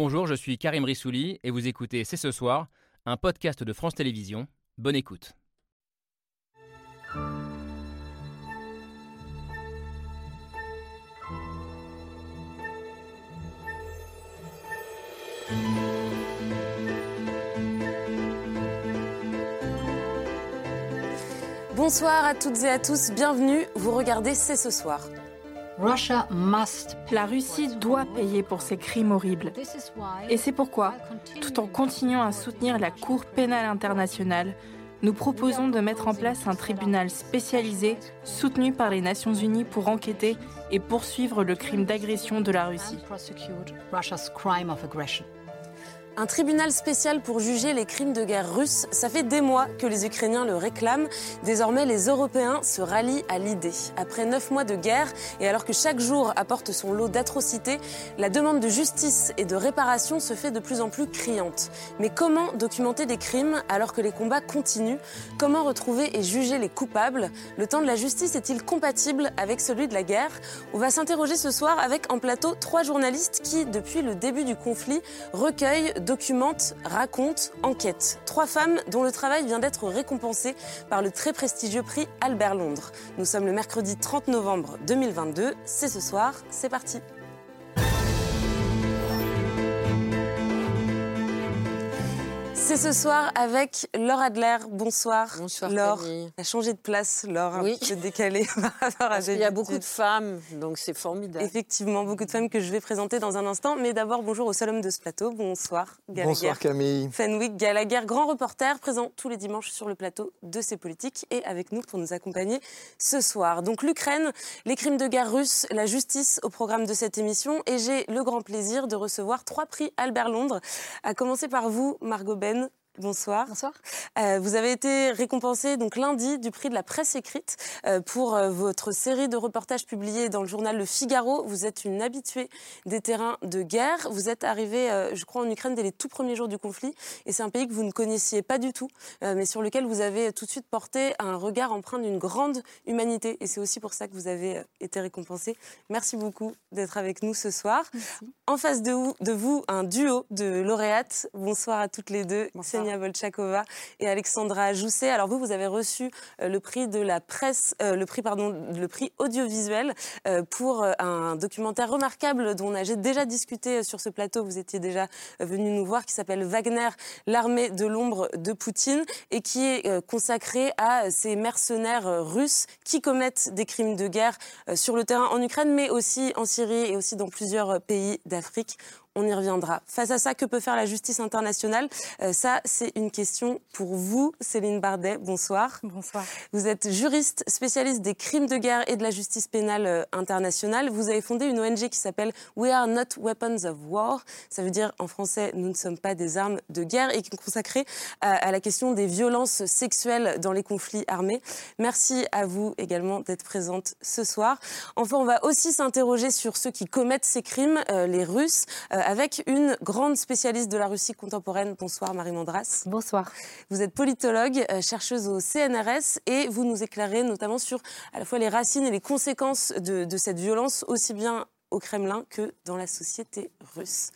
Bonjour, je suis Karim Rissouli et vous écoutez C'est ce soir, un podcast de France Télévisions. Bonne écoute. Bonsoir à toutes et à tous, bienvenue, vous regardez C'est ce soir. La Russie doit payer pour ses crimes horribles. Et c'est pourquoi, tout en continuant à soutenir la Cour pénale internationale, nous proposons de mettre en place un tribunal spécialisé soutenu par les Nations Unies pour enquêter et poursuivre le crime d'agression de la Russie. Un tribunal spécial pour juger les crimes de guerre russes, ça fait des mois que les Ukrainiens le réclament. Désormais, les Européens se rallient à l'idée. Après neuf mois de guerre, et alors que chaque jour apporte son lot d'atrocités, la demande de justice et de réparation se fait de plus en plus criante. Mais comment documenter des crimes alors que les combats continuent? Comment retrouver et juger les coupables? Le temps de la justice est-il compatible avec celui de la guerre? On va s'interroger ce soir avec en plateau trois journalistes qui, depuis le début du conflit, recueillent documente, raconte, enquête. Trois femmes dont le travail vient d'être récompensé par le très prestigieux prix Albert Londres. Nous sommes le mercredi 30 novembre 2022. C'est ce soir, c'est parti. C'est ce soir avec Laure Adler. Bonsoir. Bonsoir. Laure. Camille. a changé de place, Laure, un Oui. petit peu décalée par rapport à Parce qu'il y a beaucoup de femmes, donc c'est formidable. Effectivement, beaucoup de femmes que je vais présenter dans un instant. Mais d'abord, bonjour au seul homme de ce plateau. Bonsoir, Gallagher. Bonsoir Camille. Fenwick Gallagher, grand reporter, présent tous les dimanches sur le plateau de ces politiques et avec nous pour nous accompagner ce soir. Donc l'Ukraine, les crimes de guerre russes, la justice au programme de cette émission et j'ai le grand plaisir de recevoir trois prix Albert Londres. À commencer par vous, Margot Ben. Bonsoir. Bonsoir. Euh, vous avez été récompensé donc lundi du prix de la presse écrite euh, pour euh, votre série de reportages publiés dans le journal Le Figaro. Vous êtes une habituée des terrains de guerre. Vous êtes arrivée, je crois, en Ukraine dès les tout premiers jours du conflit. Et c'est un pays que vous ne connaissiez pas du tout, mais sur lequel vous avez tout de suite porté un regard empreint d'une grande humanité. Et c'est aussi pour ça que vous avez été récompensé. Merci beaucoup d'être avec nous ce soir. En face de vous, de vous, un duo de lauréates. Bonsoir à toutes les deux. Bonsoir. Ksenia Bolchakova et Alexandra Jousset. Alors vous, vous avez reçu euh, le prix de la presse, euh, le prix le prix audiovisuel euh, pour un documentaire remarquable dont on a déjà discuté sur ce plateau. Vous étiez déjà venu nous voir, qui s'appelle Wagner, l'armée de l'ombre de Poutine, et qui est consacré à ces mercenaires russes qui commettent des crimes de guerre sur le terrain en Ukraine, mais aussi en Syrie et aussi dans plusieurs pays d'Afrique. On y reviendra. Face à ça, que peut faire la justice internationale? Euh, Ça, c'est une question pour vous, Céline Bardet. Bonsoir. Bonsoir. Vous êtes juriste spécialiste des crimes de guerre et de la justice pénale euh, internationale. Vous avez fondé une ONG qui s'appelle We Are Not Weapons of War. Ça veut dire en français Nous ne sommes pas des armes de guerre et qui est consacrée à, à la question des violences sexuelles dans les conflits armés. Merci à vous également d'être présente ce soir. Enfin, on va aussi s'interroger sur ceux qui commettent ces crimes, euh, les Russes, euh, avec une grande spécialiste de la Russie contemporaine. Bonsoir Marie Mandras. Bonsoir. Vous êtes politologue, euh, chercheuse au CNRS et vous nous éclairez notamment sur à la fois les racines et les conséquences de, de cette violence, aussi bien au Kremlin que dans la société russe.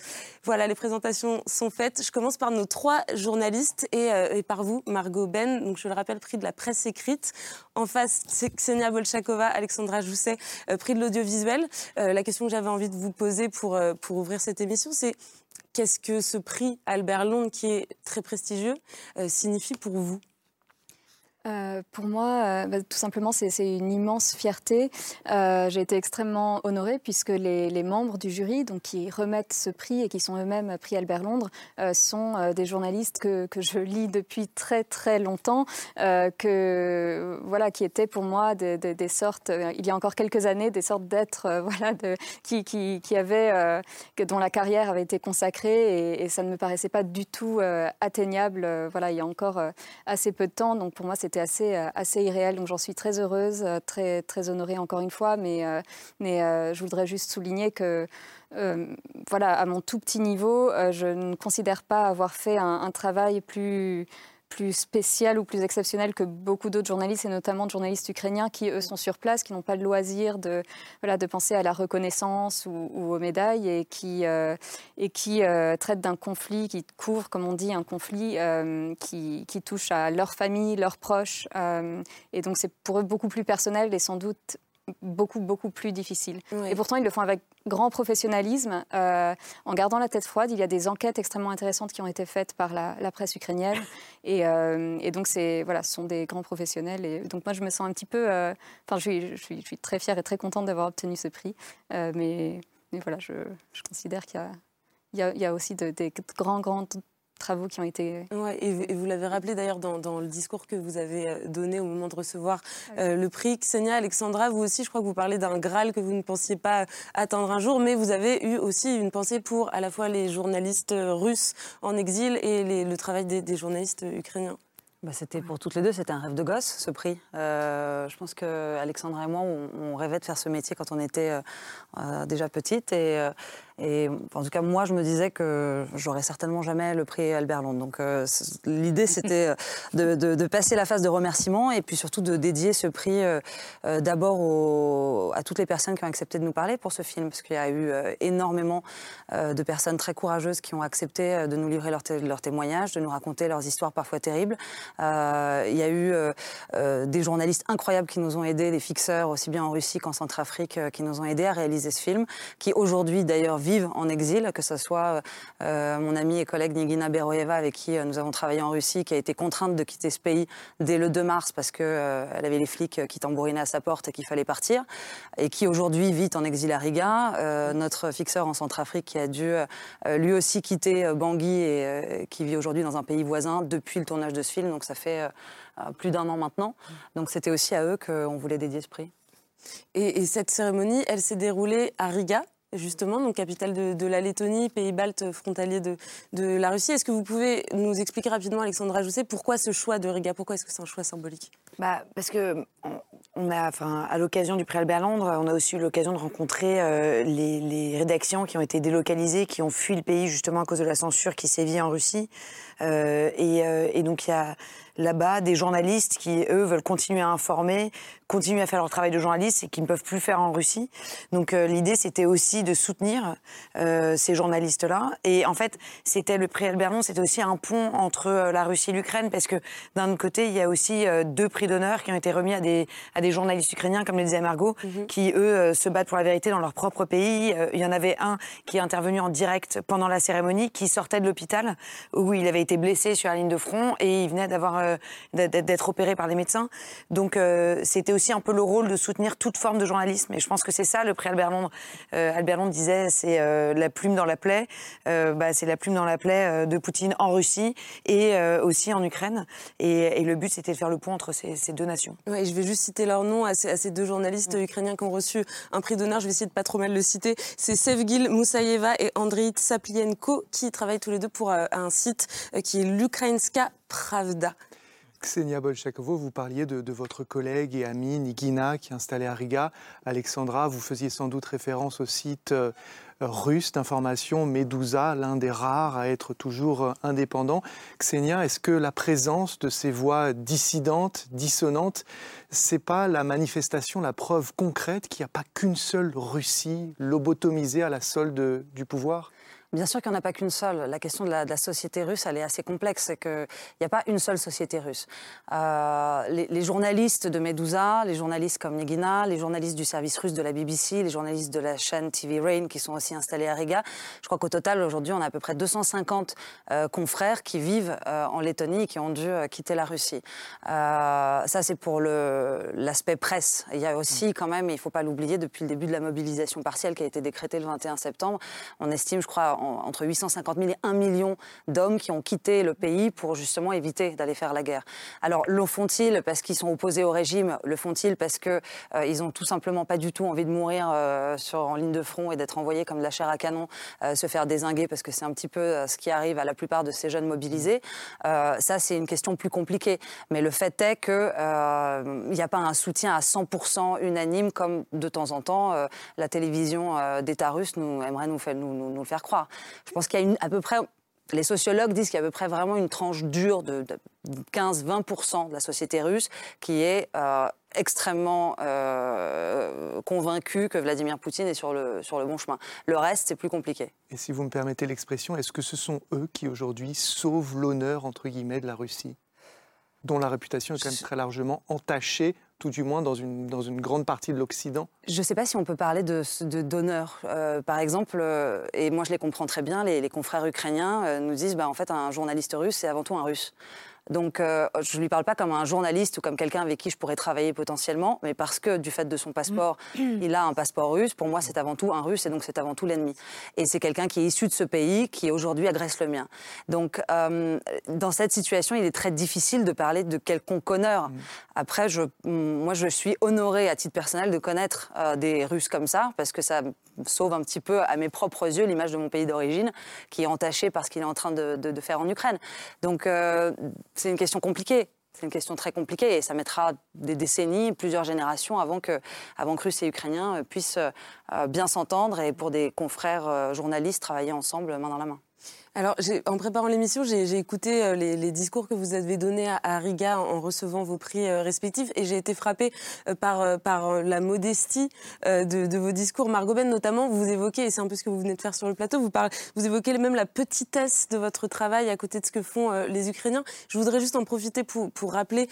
Voilà, les présentations sont faites. Je commence par nos trois journalistes et, euh, et par vous, Margot Ben. Donc, je le rappelle, prix de la presse écrite. En face, c'est Ksenia Bolchakova, Alexandra Jousset, euh, prix de l'audiovisuel. Euh, la question que j'avais envie de vous poser pour, pour ouvrir cette émission, c'est qu'est-ce que ce prix Albert Londres, qui est très prestigieux, signifie pour vous? Euh, pour moi, euh, bah, tout simplement, c'est c'est une immense fierté. Euh, J'ai été extrêmement honorée puisque les, membres du jury, donc qui remettent ce prix et qui sont eux-mêmes prix Albert Londres, sont des journalistes que, je lis depuis très très longtemps, que voilà, qui étaient pour moi des, sortes, il y a encore quelques années, des sortes d'êtres, voilà, qui, avaient, que, dont la carrière avait été consacrée et, et ça ne me paraissait pas du tout atteignable. voilà, il y a encore assez peu de temps, donc pour moi assez, euh, assez irréel. Donc j'en suis très heureuse, euh, très, très honorée encore une fois, mais, euh, mais je voudrais juste souligner que voilà, à mon tout petit niveau, je ne considère pas avoir fait un travail plus plus spécial ou plus exceptionnel que beaucoup d'autres journalistes, et notamment de journalistes ukrainiens qui, eux, sont sur place, qui n'ont pas le loisir de, voilà, de penser à la reconnaissance ou, aux médailles, et qui, euh, et qui euh, traitent d'un conflit, qui couvre, comme on dit, un conflit euh, qui, qui, touche à leur famille, leurs proches. et donc, c'est pour eux beaucoup plus personnel et sans doute beaucoup, beaucoup plus difficile. Et pourtant, ils le font avec grand professionnalisme, euh, en gardant la tête froide. Il y a des enquêtes extrêmement intéressantes qui ont été faites par la, presse ukrainienne. Et, euh, et donc, voilà, ce sont des grands professionnels. Et donc, moi, je me sens un petit peu... Euh, enfin, je, suis, je, suis, très fière et très contente d'avoir obtenu ce prix. mais, mais, voilà, je, je considère qu'il y a, il y, a, aussi des grands, grands travaux qui ont été... Ouais, et, vous l'avez rappelé d'ailleurs dans, le discours que vous avez euh, donné au moment de recevoir euh, le prix. Xenia, Alexandra, vous aussi, je crois que vous parlez d'un Graal que vous ne pensiez pas atteindre un jour, mais vous avez eu aussi une pensée pour à la fois les journalistes russes en exil et le travail des journalistes ukrainiens. Bah, c'était pour toutes les deux, c'était un rêve de gosse, ce prix. Euh, je pense que Alexandra et moi, on, rêvait de faire ce métier quand on était euh, euh, déjà petite. Et, et, en tout cas, moi, je me disais que j'aurais certainement jamais le prix Albert Londres. Donc, l'idée, c'était de, passer la phase de remerciement et puis surtout de dédier ce prix d'abord à toutes les personnes qui ont accepté de nous parler pour ce film, parce qu'il y a eu énormément de personnes très courageuses qui ont accepté de nous livrer leurs leur témoignages, de nous raconter leurs histoires parfois terribles. Euh, il y a eu euh, euh, des journalistes incroyables qui nous ont aidés, des fixeurs aussi bien en Russie qu'en Centrafrique, qui nous ont aidés à réaliser ce film, qui aujourd'hui d'ailleurs vivent en exil, que ce soit mon amie et collègue Nigina Beroyeva avec qui nous avons travaillé en Russie, qui a été contrainte de quitter ce pays dès le 2 mars parce qu'elle elle avait les flics qui tambourinaient à sa porte et qu'il fallait partir, et qui aujourd'hui vit en exil à Riga. notre fixeur en Centrafrique qui a dû lui aussi quitter Bangui et qui vit aujourd'hui dans un pays voisin depuis le tournage de ce film. Donc ça fait euh, euh, plus d'un an maintenant. Donc c'était aussi à eux qu'on voulait dédier ce prix. Et, cette cérémonie, elle s'est déroulée à Riga, justement, donc capitale de, la Lettonie, pays balte frontalier de, la Russie. Est-ce que vous pouvez nous expliquer rapidement, Alexandra Jousset, pourquoi ce choix de Riga? Pourquoi est-ce que c'est un choix symbolique? Bah, Parce que on a, à l'occasion du prix Albert Londres, on a aussi eu l'occasion de rencontrer euh, les, les, rédactions qui ont été délocalisées, qui ont fui le pays justement à cause de la censure qui sévit en Russie. Euh, et, euh, et, donc il y a là-bas des journalistes qui, eux, veulent continuer à informer, continuer à faire leur travail de journaliste et qui ne peuvent plus faire en Russie. Donc euh, l'idée, c'était aussi de soutenir ces journalistes-là. Et en fait, c'était le prix Albert c'était aussi un pont entre la Russie et l'Ukraine, parce que d'un autre côté, il y a aussi deux prix d'honneur qui ont été remis à des, à des journalistes ukrainiens, comme le disait Margot, mhm. qui, eux, se battent pour la vérité dans leur propre pays. il y en avait un qui est intervenu en direct pendant la cérémonie, qui sortait de l'hôpital, où il avait été blessé sur la ligne de front, et il venait d'avoir euh, d'être opéré par les médecins. Donc euh, c'était aussi un peu le rôle de soutenir toute forme de journalisme. Et je pense que c'est ça le prix Albert Londres. Euh, Albert Londres disait c'est la plume dans la plaie. Bah, c'est la plume dans la plaie de Poutine en Russie et aussi en Ukraine. Et, le but c'était de faire le pont entre ces, deux nations. Ouais, je vais juste citer leur nom à ces, deux journalistes ukrainiens qui ont reçu un prix d'honneur. Je vais essayer de pas trop mal le citer. C'est Sevgil Moussaïeva et Andriy Tsaplienko qui travaillent tous les deux pour un site qui est l'Ukrainska Pravda. Ksenia Bolchakovo, vous parliez de, votre collègue et amie Nigina qui est installée à Riga. Alexandra, vous faisiez sans doute référence au site euh, russe d'information Medusa, l'un des rares à être toujours euh, indépendant. Ksenia, est-ce que la présence de ces voix dissidentes, dissonantes, c'est pas la manifestation, la preuve concrète qu'il n'y a pas qu'une seule Russie lobotomisée à la solde du pouvoir? Bien sûr qu'il n'y en a pas qu'une seule. La question de la, société russe, elle est assez complexe. C'est qu'il n'y a pas une seule société russe. Euh, les, journalistes de Medusa, les journalistes comme Nigina, les journalistes du service russe de la BBC, les journalistes de la chaîne TV Rain qui sont aussi installés à Riga, je crois qu'au total, aujourd'hui, on a à peu près 250 euh, confrères qui vivent euh, en Lettonie et qui ont dû quitter la Russie. ça, c'est pour l'aspect presse. Il y a aussi, quand même, il ne faut pas l'oublier, depuis le début de la mobilisation partielle qui a été décrétée le 21 septembre, on estime, je crois, entre 850 000 et 1 million d'hommes qui ont quitté le pays pour justement éviter d'aller faire la guerre. Alors le font-ils parce qu'ils sont opposés au régime? Le font-ils parce qu'ils euh, ont tout simplement pas du tout envie de mourir euh, en ligne de front et d'être envoyés comme de la chair à canon, euh, se faire désinguer parce que c'est un petit peu ce qui arrive à la plupart de ces jeunes mobilisés? Ça, c'est une question plus compliquée. Mais le fait est qu'il n'y a pas un soutien à 100% unanime comme de temps en temps la télévision d'État russe aimerait nous le faire croire. Je pense qu'il y a une, à peu près les sociologues disent qu'il y a à peu près vraiment une tranche dure de, 15-20% de la société russe qui est euh, extrêmement euh, convaincue que Vladimir Poutine est sur le, sur le bon chemin. Le reste, c'est plus compliqué. Et si vous me permettez l'expression, est-ce que ce sont eux qui aujourd'hui sauvent l'honneur, entre guillemets, de la Russie dont la réputation est quand même très largement entachée tout du moins dans une, grande partie de l'Occident Je ne sais pas si on peut parler de d'honneur. Euh, par exemple, euh, et moi je les comprends très bien, les, confrères ukrainiens euh, nous disent bah, en fait un journaliste russe c'est avant tout un russe. Donc, euh, je ne lui parle pas comme un journaliste ou comme quelqu'un avec qui je pourrais travailler potentiellement, mais parce que du fait de son passeport, mm. il a un passeport russe. Pour moi, c'est avant tout un russe et donc c'est avant tout l'ennemi. Et c'est quelqu'un qui est issu de ce pays qui aujourd'hui agresse le mien. Donc, euh, dans cette situation, il est très difficile de parler de quelconque honneur. Mm. Après, je, moi, je suis honorée à titre personnel de connaître euh, des Russes comme ça, parce que ça sauve un petit peu à mes propres yeux l'image de mon pays d'origine, qui est entachée par ce qu'il est en train de, faire en Ukraine. Donc, c'est une question compliquée. C'est une question très compliquée et ça mettra des décennies, plusieurs générations avant que, avant que Russes et Ukrainiens puissent euh, bien s'entendre et pour des confrères euh, journalistes travailler ensemble main dans la main. Alors, en préparant l'émission, j'ai écouté euh, les, discours que vous avez donnés à, Riga en, recevant vos prix euh, respectifs et j'ai été frappée euh, par, la modestie de, vos discours. Margot Ben, notamment, vous évoquez, et c'est un peu ce que vous venez de faire sur le plateau, vous, évoquez même la petitesse de votre travail à côté de ce que font les Ukrainiens. Je voudrais juste en profiter pour, rappeler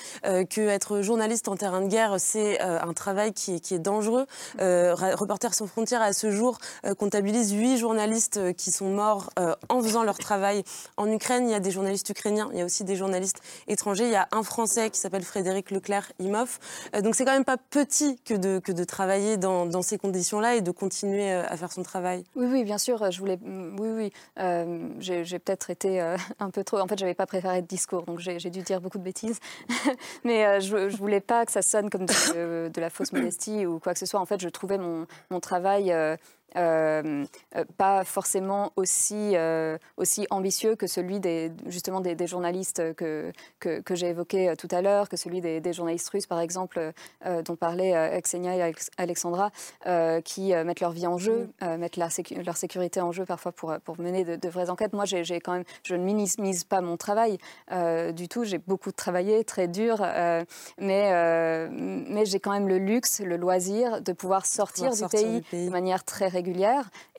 qu'être journaliste en terrain de guerre, c'est un travail qui, qui est dangereux. Reporters sans frontières, à ce jour, comptabilise huit journalistes qui sont morts en faisant leur leur travail en Ukraine. Il y a des journalistes ukrainiens, il y a aussi des journalistes étrangers. Il y a un Français qui s'appelle Frédéric Leclerc-Imhoff. Euh, donc c'est quand même pas petit que de, que de travailler dans, ces conditions-là et de continuer euh, à faire son travail. Oui, oui, bien sûr. Je voulais, mm, oui, oui. Euh, j'ai peut-être été un peu trop. En fait, j'avais pas préparé de discours, donc j'ai dû dire beaucoup de bêtises. Mais je, je voulais pas que ça sonne comme de, de, la fausse modestie ou quoi que ce soit. En fait, je trouvais mon, mon travail euh, euh, pas forcément aussi, euh, aussi ambitieux que celui des, justement des, journalistes que, que, j'ai évoqué tout à l'heure, que celui des, journalistes russes, par exemple, dont parlaient Xenia et Alexandra, qui mettent leur vie en jeu, mm. mettent leur, leur, sécurité en jeu parfois pour, pour mener de, vraies enquêtes. Moi, j'ai quand même, je ne minimise pas mon travail du tout. J'ai beaucoup travaillé, très dur, mais, mais j'ai quand même le luxe, le loisir de pouvoir sortir, du, pays de manière très régulière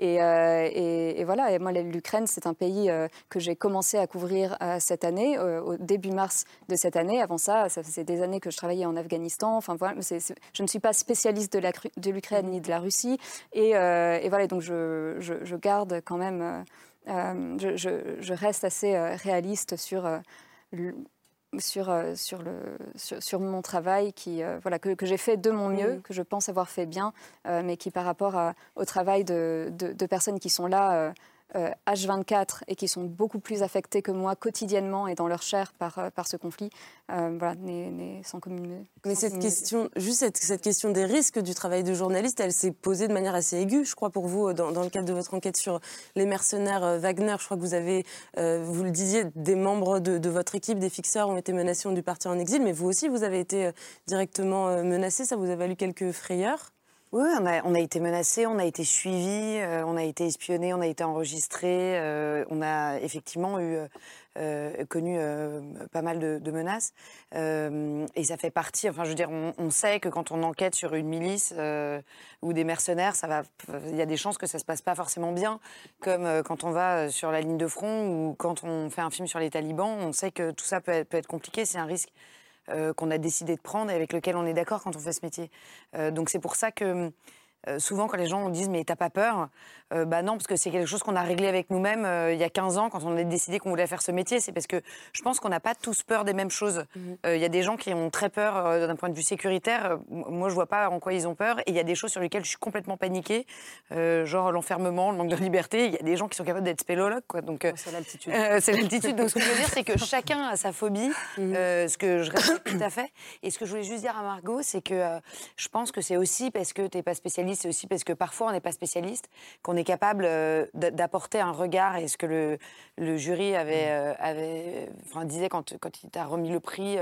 Euh, et, voilà, et moi, l'Ukraine, c'est un pays euh, que j'ai commencé à couvrir euh, cette année, au début mars de cette année. Avant ça, ça faisait des années que je travaillais en Afghanistan. Enfin, voilà, je ne suis pas spécialiste de l'Ukraine ni de la Russie. Et, voilà, donc je, garde quand même, je, reste assez réaliste sur, euh, sur, le, sur, mon travail qui, euh, voilà, que, que j'ai fait de mon mieux, que je pense avoir fait bien, euh, mais qui par rapport au travail de, de, de, personnes qui sont là H24 euh, et qui sont beaucoup plus affectés que moi quotidiennement et dans leur chair par, euh, par ce conflit, euh, voilà, n'est sans commune. Mais cette question, juste cette, cette, question des risques du travail de journaliste, elle s'est posée de manière assez aiguë, je crois, pour vous, dans, dans, le cadre de votre enquête sur les mercenaires Wagner. Je crois que vous avez, vous le disiez, des membres de, de, votre équipe, des fixeurs ont été menacés, ont dû partir en exil, mais vous aussi, vous avez été directement menacé. Ça vous a valu quelques frayeurs? Oui, on a, été menacé, on a été suivi, euh, on a été espionné, on a été enregistré, euh, on a effectivement eu euh, connu pas mal de, menaces. et ça fait partie, enfin je veux dire, on, sait que quand on enquête sur une milice ou des mercenaires, ça va, il y a des chances que ça se passe pas forcément bien, comme quand on va sur la ligne de front ou quand on fait un film sur les talibans, on sait que tout ça peut être compliqué, c'est un risque euh, qu'on a décidé de prendre et avec lequel on est d'accord quand on fait ce métier. Euh, donc c'est pour ça que euh, souvent, quand les gens disent mais t'as pas peur, euh, bah non, parce que c'est quelque chose qu'on a réglé avec nous-mêmes euh, il y a 15 ans quand on a décidé qu'on voulait faire ce métier. C'est parce que je pense qu'on n'a pas tous peur des mêmes choses. Mhm. Il y a des gens qui ont très peur d'un point de vue sécuritaire. moi, je vois pas en quoi ils ont peur. Et il y a des choses sur lesquelles je suis complètement paniquée, genre l'enfermement, le manque de liberté. Il y a des gens qui sont capables d'être spéléologues, quoi. Donc c'est l'altitude. c'est l'altitude. Donc ce que je veux dire, c'est que chacun a sa phobie, mhm. ce que je respecte tout à fait. Et ce que je voulais juste dire à Margot, c'est que je pense que c'est aussi parce que tu n'es pas spécialiste c'est aussi parce que parfois on n'est pas spécialiste, qu'on est est capable d'apporter un regard et ce que le, le jury avait, mm. avait enfin, disait quand, quand il t'a remis le prix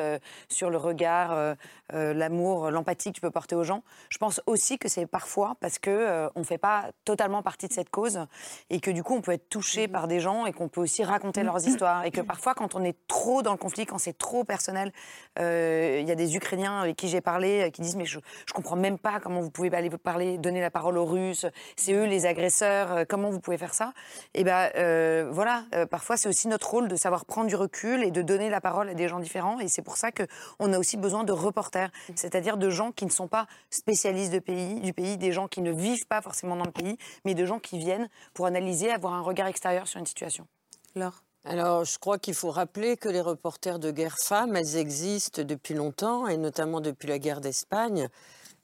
sur le regard, l'amour, l'empathie que tu peux porter aux gens. Je pense aussi que c'est parfois parce que on fait pas totalement partie de cette cause et que du coup on peut être touché mm. par des gens et qu'on peut aussi raconter leurs histoires et que parfois quand on est trop dans le conflit, quand c'est trop personnel, il y a des Ukrainiens avec qui j'ai parlé qui disent mais je, je comprends même pas comment vous pouvez aller parler, donner la parole aux Russes, c'est eux les agresseurs, euh, comment vous pouvez faire ça Et eh ben euh, voilà, euh, parfois c'est aussi notre rôle de savoir prendre du recul et de donner la parole à des gens différents. Et c'est pour ça qu'on a aussi besoin de reporters, c'est-à-dire de gens qui ne sont pas spécialistes de pays, du pays, des gens qui ne vivent pas forcément dans le pays, mais de gens qui viennent pour analyser, avoir un regard extérieur sur une situation. Laure alors, je crois qu'il faut rappeler que les reporters de guerre femmes, elles existent depuis longtemps, et notamment depuis la guerre d'Espagne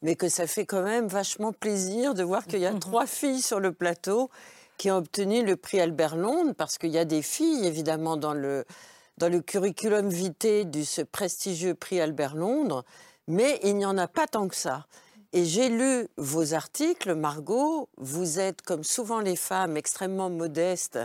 mais que ça fait quand même vachement plaisir de voir qu'il y a trois filles sur le plateau qui ont obtenu le prix Albert Londres, parce qu'il y a des filles, évidemment, dans le, dans le curriculum vitae de ce prestigieux prix Albert Londres, mais il n'y en a pas tant que ça. Et j'ai lu vos articles, Margot, vous êtes, comme souvent les femmes, extrêmement modestes,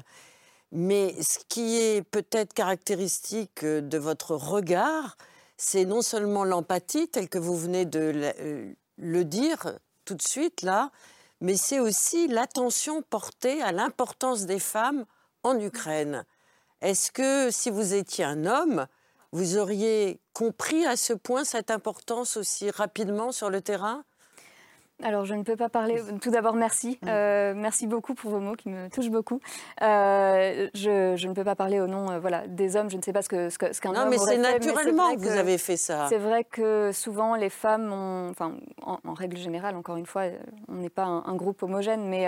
mais ce qui est peut-être caractéristique de votre regard, c'est non seulement l'empathie, telle que vous venez de euh, le dire tout de suite là, mais c'est aussi l'attention portée à l'importance des femmes en Ukraine. Est-ce que si vous étiez un homme, vous auriez compris à ce point cette importance aussi rapidement sur le terrain? Alors, je ne peux pas parler. Tout d'abord, merci. Mm. Euh, merci beaucoup pour vos mots qui me touchent beaucoup. Euh, je, ne peux pas parler au nom euh, voilà, des hommes. Je ne sais pas ce qu'un ce qu'un non, mais c'est naturellement que vous avez fait ça. C'est vrai que souvent, les femmes ont. Enfin, en, règle générale, encore une fois, on n'est pas un, groupe homogène, mais,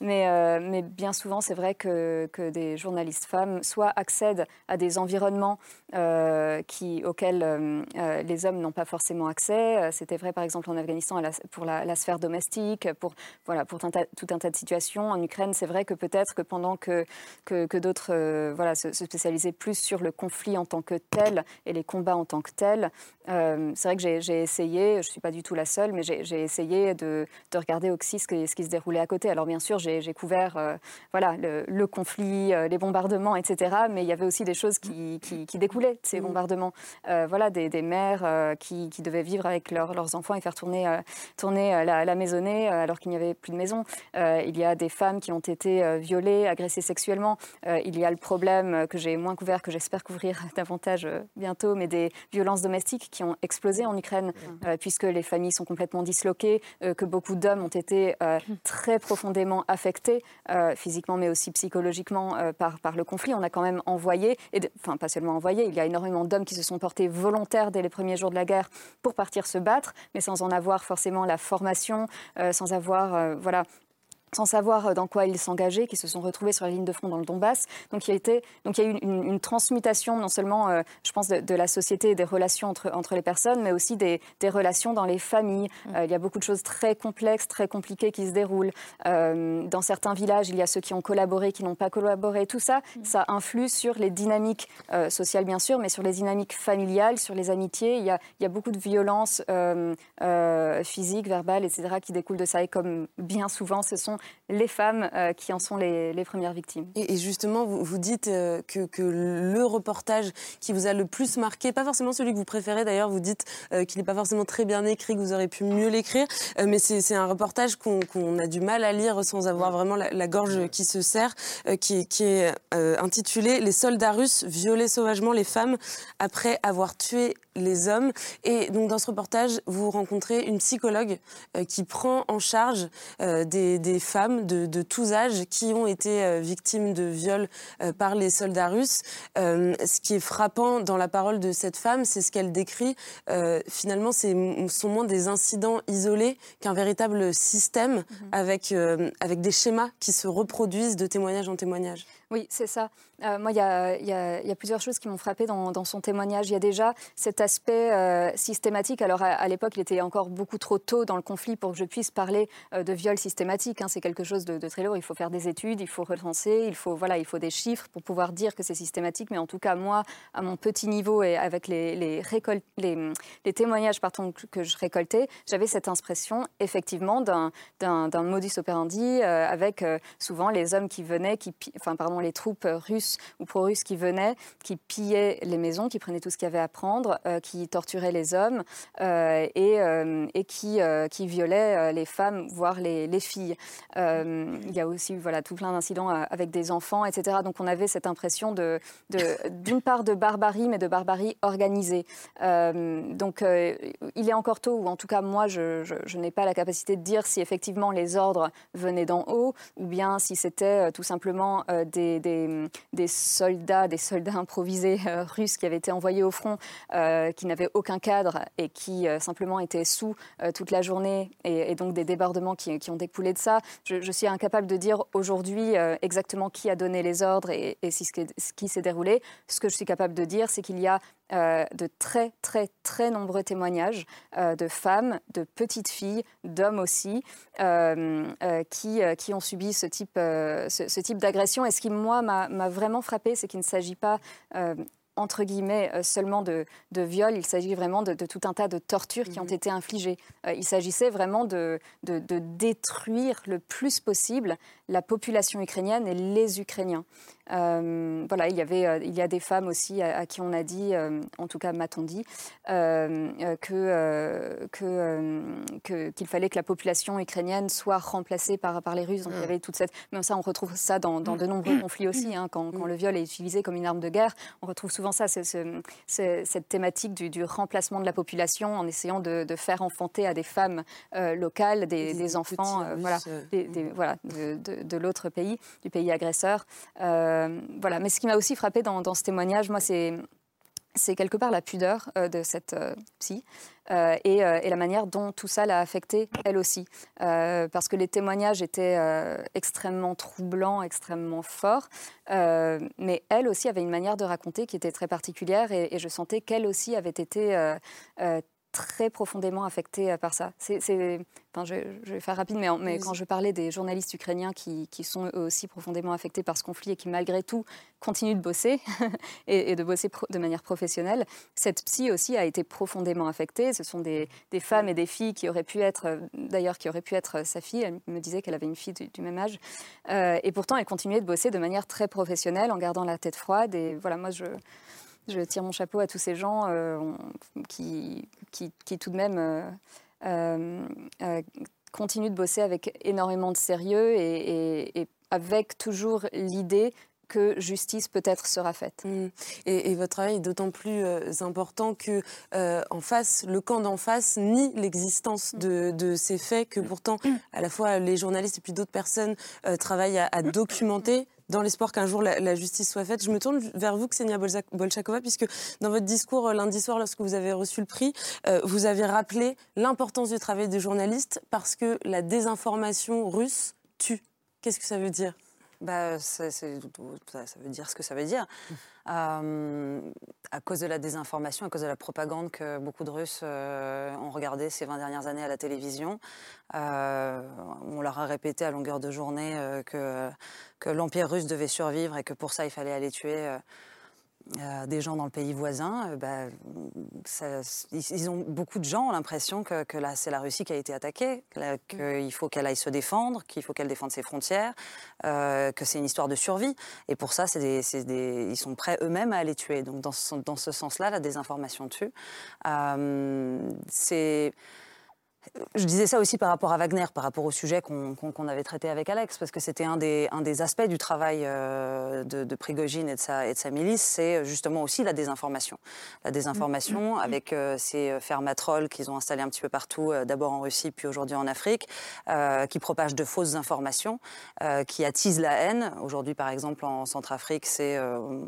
mais, mais bien souvent, c'est vrai que, que, des journalistes femmes soit accèdent à des environnements qui, auxquels les hommes n'ont pas forcément accès. C'était vrai, par exemple, en Afghanistan pour la, la sphère domestique, pour, voilà, pour tout un tas de situations. En Ukraine, c'est vrai que peut-être que pendant que, que, d'autres euh, voilà, se, spécialisaient plus sur le conflit en tant que tel et les combats en tant que tels, euh, c'est vrai que j'ai essayé, je ne suis pas du tout la seule, mais j'ai essayé de, de, regarder aussi ce, ce, qui se déroulait à côté. Alors bien sûr, j'ai couvert euh, voilà, le, conflit, les bombardements, etc. Mais il y avait aussi des choses qui, qui, découlaient de ces mmh. bombardements. voilà, des, des mères qui, qui, devaient vivre avec leurs enfants et faire tourner, tourner la, la maisonnée euh, alors qu'il n'y avait plus de maison. Euh, il y a des femmes qui ont été euh, violées, agressées sexuellement. il y a le problème que j'ai moins couvert, que j'espère couvrir davantage bientôt, mais des violences domestiques qui ont explosé en Ukraine, puisque les familles sont complètement disloquées, que beaucoup d'hommes ont été très profondément affectés, physiquement mais aussi psychologiquement, par, par le conflit. On a quand même envoyé, et enfin pas seulement envoyé, il y a énormément d'hommes qui se sont portés volontaires dès les premiers jours de la guerre pour partir se battre, mais sans en avoir forcément la formation euh, sans avoir euh, voilà, sans savoir euh, dans quoi ils s'engageaient, qui se sont retrouvés sur la ligne de front dans le Donbass. Donc il y a, été, donc, il y a eu une, transmutation, non seulement, euh, je pense, de, la société et des relations entre, entre les personnes, mais aussi des, des relations dans les familles. Mm. Euh, il y a beaucoup de choses très complexes, très compliquées qui se déroulent. dans certains villages, il y a ceux qui ont collaboré, qui n'ont pas collaboré. Tout ça, mm. ça influe sur les dynamiques sociales, bien sûr, mais sur les dynamiques familiales, sur les amitiés. Il y a, il y a beaucoup de violences physiques, verbales, etc., qui découlent de ça. Et comme bien souvent, ce sont les femmes euh, qui en sont les, premières victimes. Et, justement, vous, dites euh, que, le reportage qui vous a le plus marqué, pas forcément celui que vous préférez d'ailleurs, vous dites euh, qu'il n'est pas forcément très bien écrit, que vous aurez pu mieux l'écrire, mais c'est un reportage qu'on a du mal à lire sans avoir vraiment la, gorge qui se serre, qui, qui, est intitulé Les soldats russes violaient sauvagement les femmes après avoir tué les hommes. Et donc dans ce reportage, vous rencontrez une psychologue euh, qui prend en charge euh, des, femmes de, tous âges qui ont été euh, victimes de viols par les soldats russes. ce qui est frappant dans la parole de cette femme, c'est ce qu'elle décrit. finalement, ce sont moins des incidents isolés qu'un véritable système mhm. avec, avec des schémas qui se reproduisent de témoignage en témoignage. Oui, c'est ça. moi, il y, a, plusieurs choses qui m'ont frappé dans, son témoignage. Il y a déjà cet aspect euh, systématique, alors à, l'époque, il était encore beaucoup trop tôt dans le conflit pour que je puisse parler euh, de viol systématique. Hein. c'est quelque chose de, très lourd. Il faut faire des études, il faut recenser, il faut, voilà, il faut des chiffres pour pouvoir dire que c'est systématique. Mais en tout cas, moi, à mon petit niveau et avec les, les, les, témoignages que je récoltais, j'avais cette impression effectivement d'un modus operandi avec souvent les hommes qui venaient, qui, enfin, pardon, les troupes russes ou pro-russes qui venaient, qui pillaient les maisons, qui prenaient tout ce qu'il y avait à prendre, euh, qui torturaient les hommes euh, et, euh, et, qui, qui violaient les femmes, voire les, les filles. il y a aussi voilà, tout plein d'incidents avec des enfants, etc. Donc on avait cette impression de, d'une part de barbarie, mais de barbarie organisée. donc il est encore tôt, ou en tout cas moi, je, je n'ai pas la capacité de dire si effectivement les ordres venaient d'en haut, ou bien si c'était tout simplement des, des, soldats, des soldats improvisés euh, russes qui avaient été envoyés au front, euh, qui n'avaient aucun cadre et qui euh, simplement étaient sous toute la journée, et, donc des débordements qui, ont découlé de ça. Je, suis incapable de dire aujourd'hui exactement qui a donné les ordres et, ce qui s'est déroulé. Ce que je suis capable de dire, c'est qu'il y a euh, de très, très, très nombreux témoignages euh, de femmes, de petites filles, d'hommes aussi, euh, qui, qui, ont subi ce type, ce type d'agression. Et ce qui, moi, m'a vraiment frappé, c'est qu'il ne s'agit pas entre guillemets, euh, seulement de, de viol, il s'agit vraiment de, tout un tas de tortures qui ont mhm. été infligées. Euh, il s'agissait vraiment de, de, détruire le plus possible la population ukrainienne et les Ukrainiens. Euh, voilà, il y, avait, il y a des femmes aussi à, qui on a dit, en tout cas m'a-t-on dit, que, que, qu'il fallait que la population ukrainienne soit remplacée par, par les Russes. Donc il y avait toute cette... Mais ça, on retrouve ça dans, dans de nombreux conflits aussi. Hein, quand, quand, le viol est utilisé comme une arme de guerre, on retrouve souvent ça, cette thématique du, remplacement de la population en essayant de, faire enfanter à des femmes euh, locales des, enfants euh, voilà, mm. voilà, de, l'autre pays, du pays agresseur. Euh, voilà. Mais ce qui m'a aussi frappé dans, ce témoignage, moi, c'est quelque part la pudeur euh, de cette euh, psy et, la manière dont tout ça l'a affectée elle aussi. parce que les témoignages étaient extrêmement troublants, extrêmement forts, mais elle aussi avait une manière de raconter qui était très particulière et, et je sentais qu'elle aussi avait été très profondément affectés euh, par ça. C'est, enfin, je, vais faire rapide, mais, mais quand je parlais des journalistes ukrainiens qui, qui, sont eux aussi profondément affectés par ce conflit et qui malgré tout continuent de bosser et, de bosser de manière professionnelle, cette psy aussi a été profondément affectée. Ce sont des, des femmes et des filles qui auraient pu être, d'ailleurs, qui auraient pu être sa fille. Elle me disait qu'elle avait une fille du, même âge. Euh, et pourtant, elle continuait de bosser de manière très professionnelle en gardant la tête froide. Et voilà, moi, je je tire mon chapeau à tous ces gens euh, qui, qui, tout de même euh, euh, continuent de bosser avec énormément de sérieux et, avec toujours l'idée que justice peut-être sera faite. Mmh. Et, votre travail est d'autant plus important que en face, le camp d'en face nie l'existence de, ces faits que pourtant, à la fois les journalistes et puis d'autres personnes travaillent à documenter dans l'espoir qu'un jour la, justice soit faite. Je me tourne vers vous, Ksenia Bolchakova, puisque dans votre discours euh, lundi soir, lorsque vous avez reçu le prix, euh, vous avez rappelé l'importance du travail des journalistes parce que la désinformation russe tue. Qu'est-ce que ça veut dire? Bah, ça, ça, veut dire ce que ça veut dire. Euh, à cause de la désinformation, à cause de la propagande que beaucoup de Russes euh, ont regardé ces 20 dernières années à la télévision, euh, on leur a répété à longueur de journée que, que l'Empire russe devait survivre et que pour ça il fallait aller tuer euh, des gens dans le pays voisin, euh, bah, ils, ont beaucoup de gens ont l'impression que, que là c'est la Russie qui a été attaquée, qu'il faut qu'elle aille se défendre, qu'il faut qu'elle défende ses frontières, euh, que c'est une histoire de survie. Et pour ça, des, des, ils sont prêts eux-mêmes à aller tuer. Donc dans ce, dans ce sens-là, la désinformation tue. c'est je disais ça aussi par rapport à Wagner, par rapport au sujet qu'on avait traité avec Alex, parce que c'était un des, un des aspects du travail euh, de, de, Prigogine et de sa, et de sa milice, c'est justement aussi la désinformation. La désinformation mm. avec euh, ces fermatrolls qu'ils ont installés un petit peu partout, euh, d'abord en Russie, puis aujourd'hui en Afrique, qui propagent de fausses informations, qui attisent la haine. Aujourd'hui, par exemple, en Centrafrique, c'est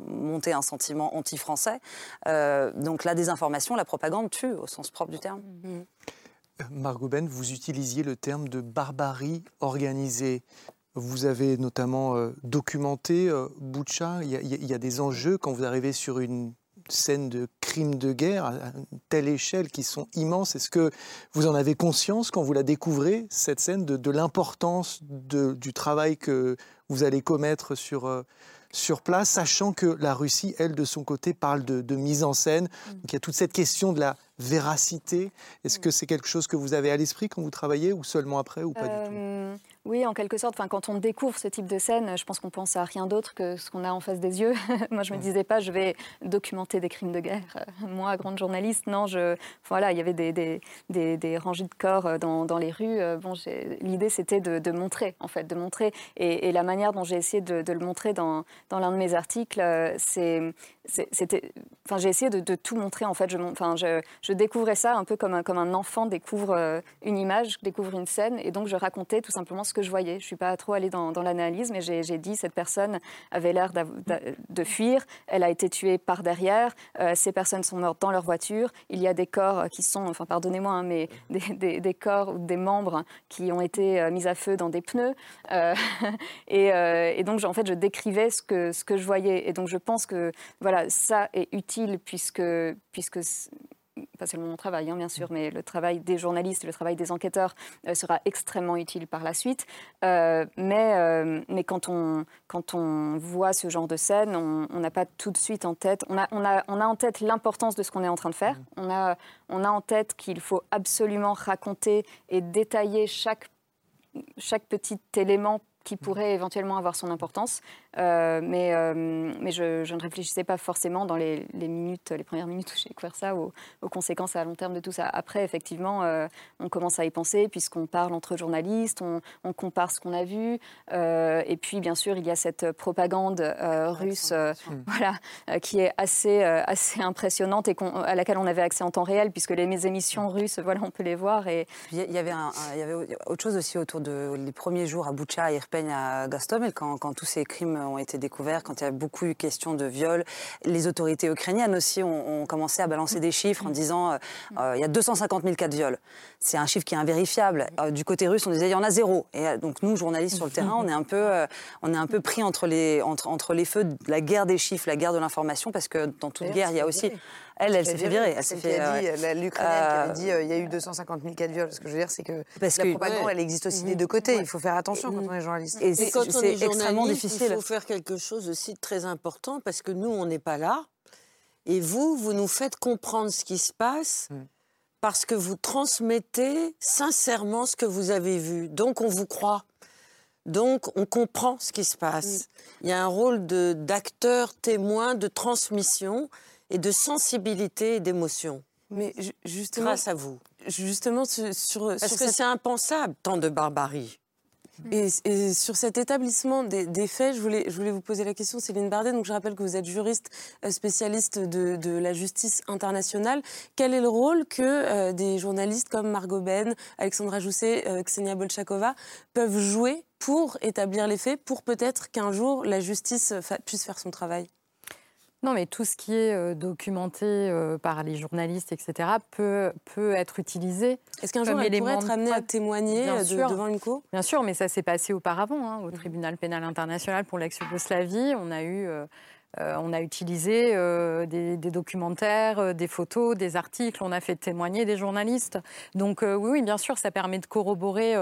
monter un sentiment anti-français. donc la désinformation, la propagande tue, au sens propre du terme. Mm. Margot Ben, vous utilisiez le terme de barbarie organisée. Vous avez notamment euh, documenté euh, Boucha. Il y, a, des enjeux quand vous arrivez sur une, scènes de crimes de guerre à une telle échelle qui sont immenses. Est-ce que vous en avez conscience quand vous la découvrez, cette scène, de, l'importance du travail que vous allez commettre sur, euh, sur place, sachant que la Russie, elle, de son côté, parle de, mise en scène? Mm. Donc il y a toute cette question de la véracité? Est-ce que c'est quelque chose que vous avez à l'esprit quand vous travaillez ou seulement après ou pas du tout? Euh, oui, en quelque sorte. Enfin, quand on découvre ce type de scène, je pense qu'on pense à rien d'autre que ce qu'on a en face des yeux. Moi, je me disais pas, je vais documenter des crimes de guerre. Moi, grande journaliste, non. Je, voilà, il y avait des, des, des, rangées de corps euh, dans, dans les rues. Euh, bon, l'idée, c'était de, montrer, en fait, de montrer. Et, la manière dont j'ai essayé de, le montrer dans, dans l'un de mes articles, euh, c'est c'était enfin j'ai essayé de, tout montrer en fait je enfin je, je, découvrais ça un peu comme un, comme un enfant découvre une image découvre une scène et donc je racontais tout simplement ce que je voyais. Je ne suis pas trop allée dans, l'analyse, mais j'ai dit cette personne avait l'air de fuir, elle a été tuée par derrière, euh, ces personnes sont mortes dans leur voiture, il y a des corps qui sont, enfin pardonnez-moi, hein, mais des, corps ou des membres qui ont été euh, mis à feu dans des pneus. Euh, et, et, donc, en fait, je décrivais ce que, ce que je voyais. Et donc, je pense que voilà, ça est utile puisque, puisque pas seulement mon travail, hein, bien sûr, mais le travail des journalistes, le travail des enquêteurs euh, sera extrêmement utile par la suite. Euh, mais euh, mais quand, on, quand on voit ce genre de scène, on n'a pas tout de suite en tête, on a, on a, on a en tête l'importance de ce qu'on est en train de faire. Mmh. On, a, on a en tête qu'il faut absolument raconter et détailler chaque, chaque petit élément qui pourrait éventuellement avoir son importance. Euh, mais euh, mais je, ne réfléchissais pas forcément dans les, minutes, les premières minutes où j'ai découvert ça, aux, conséquences à long terme de tout ça. Après, effectivement, euh, on commence à y penser puisqu'on parle entre journalistes, on, compare ce qu'on a vu. et puis, bien sûr, il y a cette propagande russe voilà, qui est assez, assez impressionnante et à laquelle on avait accès en temps réel puisque les émissions russes, voilà, on peut les voir. Et... Il y avait, il y avait autre chose aussi autour des les premiers jours à Boucha et Irpeigne à Gastomel, quand, quand tous ces crimes ont été découverts, quand il y a beaucoup eu question de viol. Les autorités ukrainiennes aussi ont, commencé à balancer des chiffres en disant euh, euh, il y a 250 000 cas de viol. C'est un chiffre qui est invérifiable. Euh, du côté russe, on disait il y en a zéro. Et donc nous, journalistes sur le terrain, on est un peu, on est un peu pris entre les, entre, entre les feux de la guerre des chiffres, la guerre de l'information, parce que dans toute guerre, il y a aussi elle, elle s'est fait virer. Elle s'est fait. L'Ukrainienne qui avait dit il y a eu 250 000 cas de viol. Ce que je veux dire, c'est que Parce la propagande, elle existe aussi des deux côtés. Il faut faire attention quand on est journaliste. Et, c'est extrêmement difficile. Il faut faire quelque chose aussi de très important parce que nous, on n'est pas là. Et vous, vous nous faites comprendre ce qui se passe mm. parce que vous transmettez sincèrement ce que vous avez vu. Donc, on vous croit. Donc, on comprend ce qui se passe. Il y a un rôle d'acteur, témoin, de transmission et de sensibilité et d'émotion. Mais justement, grâce à vous. Justement, sur, parce que c'est impensable tant de barbarie. Et, sur cet établissement des, faits, je voulais, je voulais vous poser la question, Céline Bardet. Donc, je rappelle que vous êtes juriste euh, spécialiste de, de la justice internationale. Quel est le rôle que euh, des journalistes comme Margot Ben, Alexandra Jousset, euh, Ksenia Bolchakova peuvent jouer pour établir les faits, pour peut-être qu'un jour la justice puisse faire son travail? Non, mais tout ce qui est euh, documenté euh, par les journalistes, etc., peut, peut être utilisé. Est-ce qu'un jour, elle pourrait être amenée à témoigner euh, devant une cour? Bien sûr, mais ça s'est passé auparavant, hein, au mmh. tribunal pénal international pour l'ex-Yougoslavie. On a eu... on a utilisé des, documentaires, des photos, des articles, on a fait témoigner des journalistes. Donc oui, oui, bien sûr, ça permet de corroborer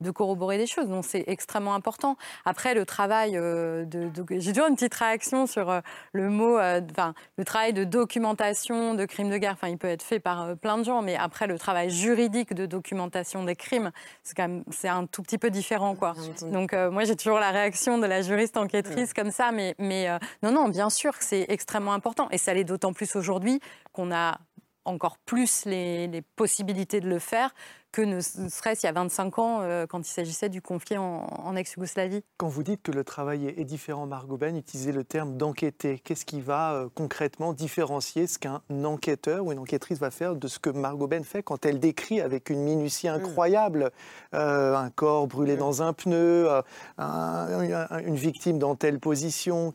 de corroborer des choses. Donc c'est extrêmement important. Après, le travail euh, de, j'ai toujours une petite réaction sur euh, le mot, euh, enfin le travail de documentation de crimes de guerre. Enfin, il peut être fait par plein de gens, mais après le travail juridique de documentation des crimes, c'est quand même c'est un tout petit peu différent, quoi. Donc moi j'ai toujours la réaction de la juriste enquêtrice comme ça, mais mais non non, bien sûr que c'est extrêmement important et ça l'est d'autant plus aujourd'hui qu'on a encore plus les, possibilités de le faire que ne serait-ce il y a 25 ans euh, quand il s'agissait du conflit en, ex-Yougoslavie. Quand vous dites que le travail est, différent, Margot Ben, utilisez le terme d'enquêter. Qu'est-ce qui va euh, concrètement différencier ce qu'un enquêteur ou une enquêtrice va faire de ce que Margot Ben fait quand elle décrit avec une minutie mm. incroyable euh, un corps brûlé mm. dans un pneu, une victime dans telle position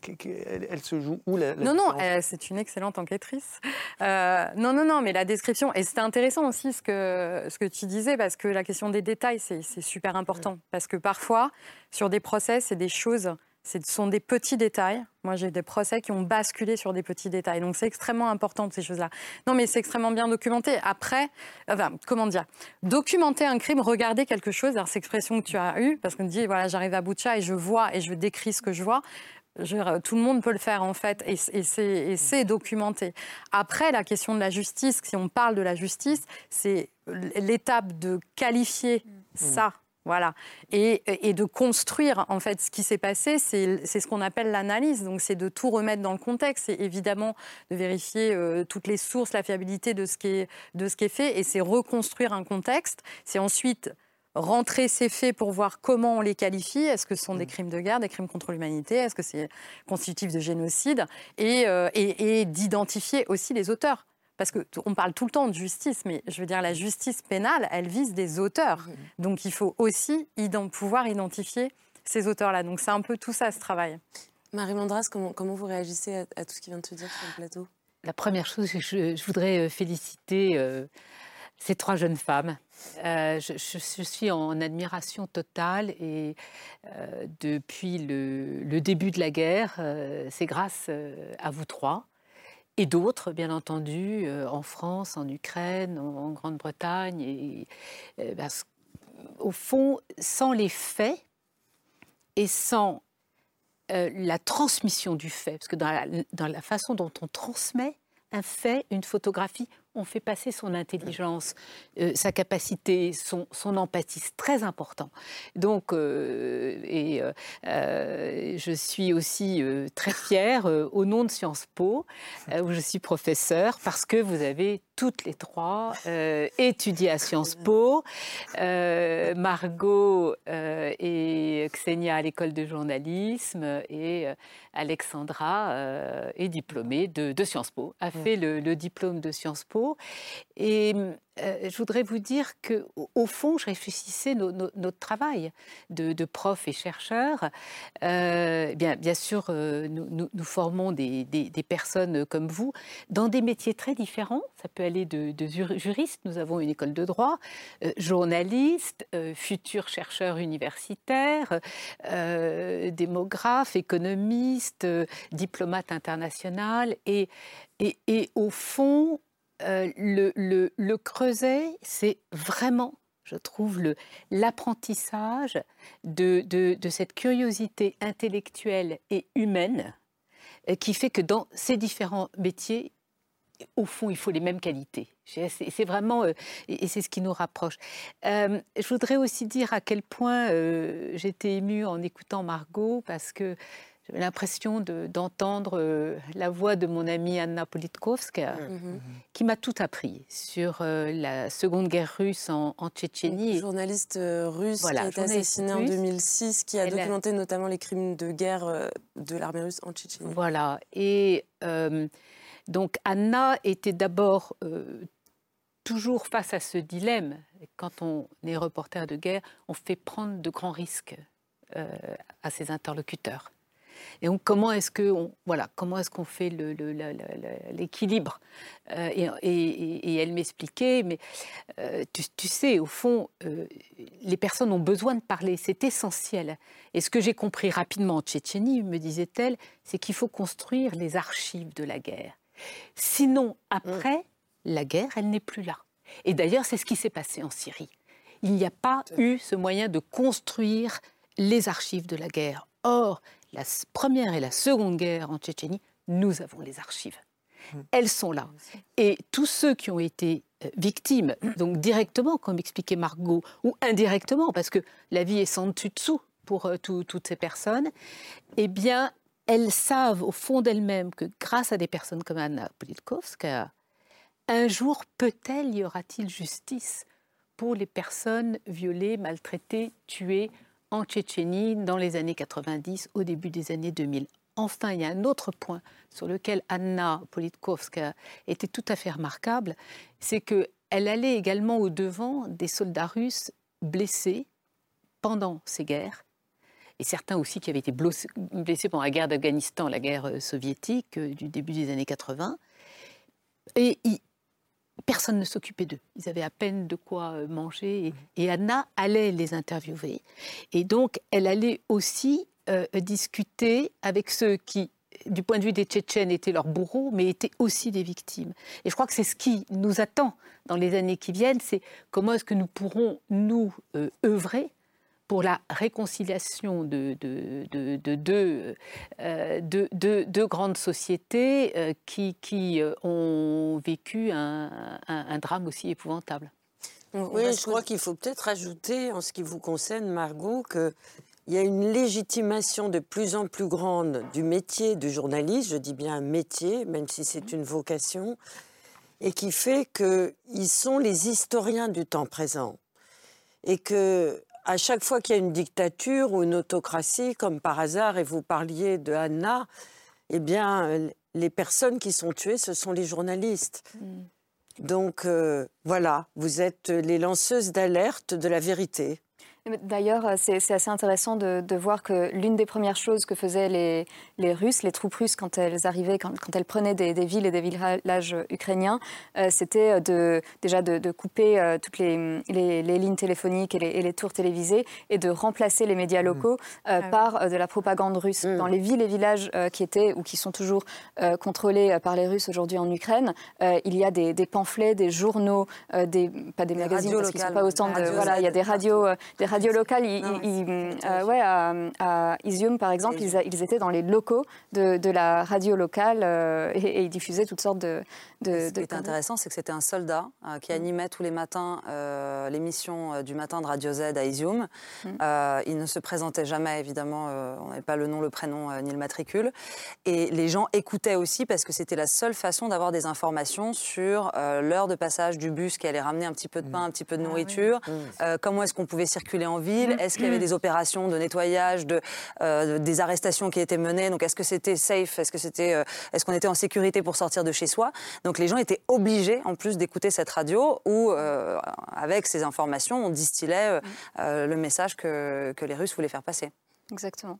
elle, se joue où la, Non, non, c'est une excellente enquêtrice. non, non, non, mais la description, et c'était intéressant aussi ce que, ce que tu disais parce que la question des détails, c'est super important. Parce que parfois, sur des procès, c'est des choses Ce sont des petits détails. Moi, j'ai des procès qui ont basculé sur des petits détails. Donc, c'est extrêmement important, ces choses-là. Non, mais c'est extrêmement bien documenté. Après, enfin, comment dire? Documenter un crime, regarder quelque chose, alors, cette expression que tu as eue, parce qu'on dit, voilà, j'arrive à Boucha et je vois et je décris ce que je vois. Tout le monde peut le faire en fait et, et c'est documenté. Après, la question de la justice, si on parle de la justice, c'est l'étape de qualifier mmh. ça voilà. Et, de construire, en fait, ce qui s'est passé, c'est ce qu'on appelle l'analyse. Donc, c'est de tout remettre dans le contexte. C'est évidemment de vérifier euh, toutes les sources, la fiabilité de ce qui est, de ce qui est fait. Et c'est reconstruire un contexte. C'est ensuite rentrer ces faits pour voir comment on les qualifie. Est-ce que ce sont des mmh. crimes de guerre, des crimes contre l'humanité? Est-ce que c'est constitutif de génocide? Euh, et d'identifier aussi les auteurs. Parce qu'on parle tout le temps de justice, mais je veux dire, la justice pénale, elle vise des auteurs. Donc il faut aussi pouvoir identifier ces auteurs-là. Donc c'est un peu tout ça, ce travail. Marie Mandras, comment, vous réagissez à, tout ce qui vient de se dire sur le plateau? La première chose, je, je voudrais euh, féliciter euh, ces trois jeunes femmes. Euh, je, suis en admiration totale et depuis le, début de la guerre, c'est grâce à vous trois et d'autres, bien entendu, euh, en France, en Ukraine, en, Grande-Bretagne. Et, euh, au fond, sans les faits et sans euh, la transmission du fait, parce que dans la façon dont on transmet un fait, une photographie, on fait passer son intelligence, euh, sa capacité, son, empathie. C'est très important. Donc, euh, et euh, je suis aussi très fière, au nom de Sciences Po, où je suis professeure, parce que vous avez toutes les trois étudié à Sciences Po. Margot et Xenia à l'école de journalisme et Alexandra est diplômée de, Sciences Po, a fait le, le diplôme de Sciences Po et euh, je voudrais vous dire que, au fond, je réfléchissais notre travail de, de prof et chercheur. Euh, bien, bien sûr, euh, nous, formons des, personnes comme vous dans des métiers très différents. Ça peut aller de, de juriste, nous avons une école de droit, journaliste, futur chercheur universitaire, démographe, économiste, diplomate international. Et, et, et au fond, euh, le, creuset, c'est vraiment, je trouve, l'apprentissage de, cette curiosité intellectuelle et humaine euh, qui fait que dans ces différents métiers, au fond, il faut les mêmes qualités. C'est vraiment, euh, et c'est ce qui nous rapproche. je voudrais aussi dire à quel point j'étais émue en écoutant Margot, parce que j'avais l'impression d'entendre euh, la voix de mon amie Anna Politkovskaya, mm-hmm. Mm-hmm. qui m'a tout appris sur euh, la Seconde Guerre russe en, Tchétchénie. Une journaliste euh, russe qui a été assassinée en 2006, qui a documenté notamment les crimes de guerre de l'armée russe en Tchétchénie. Voilà. Et donc Anna était d'abord toujours face à ce dilemme. Quand on est reporter de guerre, on fait prendre de grands risques à ses interlocuteurs. Et donc, comment est-ce qu'on voilà, comment est-ce qu'on fait l'équilibre? Euh, et, elle m'expliquait, mais euh, tu, sais, au fond, euh, les personnes ont besoin de parler, c'est essentiel. Et ce que j'ai compris rapidement en Tchétchénie, me disait-elle, c'est qu'il faut construire les archives de la guerre. Sinon, après, la guerre, elle n'est plus là. Et d'ailleurs, c'est ce qui s'est passé en Syrie. Il n'y a pas eu ce moyen de construire les archives de la guerre. Or, la première et la seconde guerre en Tchétchénie, nous avons les archives. Hmm. Elles sont là. Et tous ceux qui ont été euh, victimes, donc directement, comme expliquait Margot, ou indirectement, parce que la vie est sans dessus-dessous pour euh, toutes ces personnes, eh bien, elles savent au fond d'elles-mêmes que grâce à des personnes comme Anna Politkovskaya, un jour peut-être y aura-t-il justice pour les personnes violées, maltraitées, tuées en Tchétchénie dans les années 90, au début des années 2000. Enfin, il y a un autre point sur lequel Anna Politkovskaya était tout à fait remarquable, c'est qu'elle allait également au-devant des soldats russes blessés pendant ces guerres, et certains aussi qui avaient été blessés pendant la guerre d'Afghanistan, la guerre euh, soviétique euh, du début des années 80. Et personne ne s'occupait d'eux. Ils avaient à peine de quoi euh, manger. Et, Anna allait les interviewer. Et donc, elle allait aussi discuter avec ceux qui du point de vue des Tchétchènes, étaient leurs bourreaux, mais étaient aussi des victimes. Et je crois que c'est ce qui nous attend dans les années qui viennent, c'est comment est-ce que nous pourrons, nous, œuvrer pour la réconciliation de, deux de, grandes sociétés euh, qui, qui, euh, ont vécu un, drame aussi épouvantable. Oui, je crois qu'il faut peut-être ajouter, en ce qui vous concerne, Margot, qu'il y a une légitimation de plus en plus grande du métier de journaliste, je dis bien métier, même si c'est une vocation, et qui fait qu'ils sont les historiens du temps présent. Et que à chaque fois qu'il y a une dictature ou une autocratie, comme par hasard, et vous parliez de Anna, eh bien, les personnes qui sont tuées, ce sont les journalistes. Mm. Donc euh, voilà, vous êtes les lanceuses d'alerte de la vérité. D'ailleurs, euh, c'est assez intéressant de, voir que l'une des premières choses que faisaient les, les, Russes, les troupes russes, quand elles arrivaient, quand, elles prenaient des, villes et des villages ukrainiens, euh, c'était de, déjà de, couper toutes les, les, lignes téléphoniques et, les, tours télévisées et de remplacer les médias mmh. locaux ah par de la propagande russe. Mmh. Dans les villes et villages qui étaient ou qui sont toujours contrôlés par les Russes aujourd'hui en Ukraine, il y a des, pamphlets, des journaux, des, pas des magazines parce qu'ils ne sont pas autant de... Voilà, il y a des radios, des radio locale, euh, ouais, à, Izium, par exemple, ils, étaient dans les locaux de, la radio locale euh, et, ils diffusaient toutes sortes de. Ce qui était intéressant, c'est que c'était un soldat euh, qui mm. animait tous les matins l'émission du matin de Radio Z à Izium. Mm. il ne se présentait jamais, évidemment, on n'avait pas le nom, le prénom ni le matricule. Et les gens écoutaient aussi parce que c'était la seule façon d'avoir des informations sur l'heure de passage du bus qui allait ramener un petit peu de pain, mm. un petit peu de ah nourriture, comment est-ce qu'on pouvait circuler en ville mm. Est-ce qu'il y avait mm. des opérations de nettoyage, de, euh, des arrestations qui étaient menées? Donc est-ce que c'était safe? Est-ce que c'était, euh, est-ce qu'on était en sécurité pour sortir de chez soi? Donc les gens étaient obligés, en plus d'écouter cette radio, où euh, avec ces informations, on distillait mm. le message que, que les Russes voulaient faire passer. Exactement.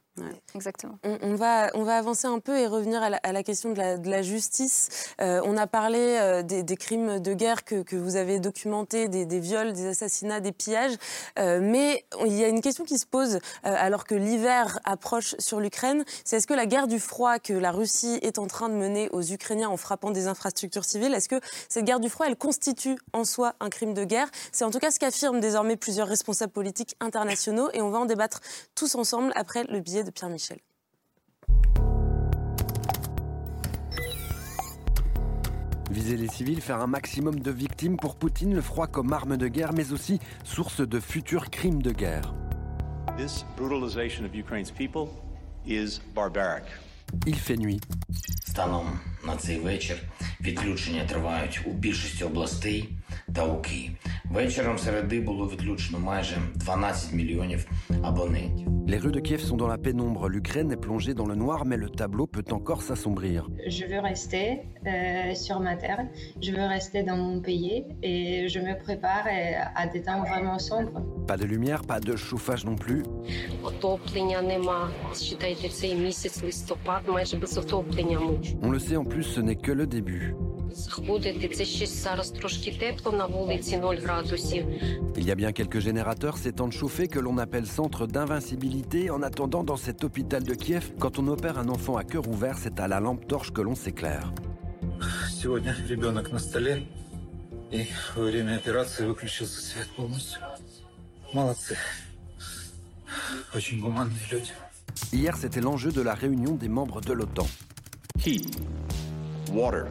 Exactement. On, va, on va avancer un peu et revenir à la, question de la, de la justice. Euh, on a parlé euh, des, crimes de guerre que, que vous avez documentés, des, des, viols, des assassinats, des pillages. Euh, mais il y a une question qui se pose alors que l'hiver approche sur l'Ukraine. C'est est-ce que la guerre du froid que la Russie est en train de mener aux Ukrainiens en frappant des infrastructures civiles, est-ce que cette guerre du froid, elle constitue en soi un crime de guerre? C'est en tout cas ce qu'affirment désormais plusieurs responsables politiques internationaux et on va en débattre tous ensemble après le billet de Pierre Michel. Viser les civils, faire un maximum de victimes pour Poutine, le froid comme arme de guerre, mais aussi source de futurs crimes de guerre. This brutalization of Ukraine's people is barbaric. Il fait nuit. Станом на цей вечір відключення тривають у більшості областей та у Києві. Вечором середи було відключено майже 12 мільйонів абонентів. Les rues de Kiev sont dans la pénombre. L'Ukraine est plongée dans le noir, mais le tableau peut encore s'assombrir. Je veux rester euh, sur ma terre, je veux rester dans mon pays et je me prépare à des temps vraiment sombres. Pas de lumière, pas de chauffage non plus. On le sait en plus, ce n'est que le début. Il y a bien quelques générateurs, ces temps de chauffer que l'on appelle centre d'invincibilité. En attendant, dans cet hôpital de Kiev, quand on opère un enfant à cœur ouvert, c'est à la lampe torche que l'on s'éclaire. Hier, c'était l'enjeu de la réunion des membres de l'OTAN. Heat, water,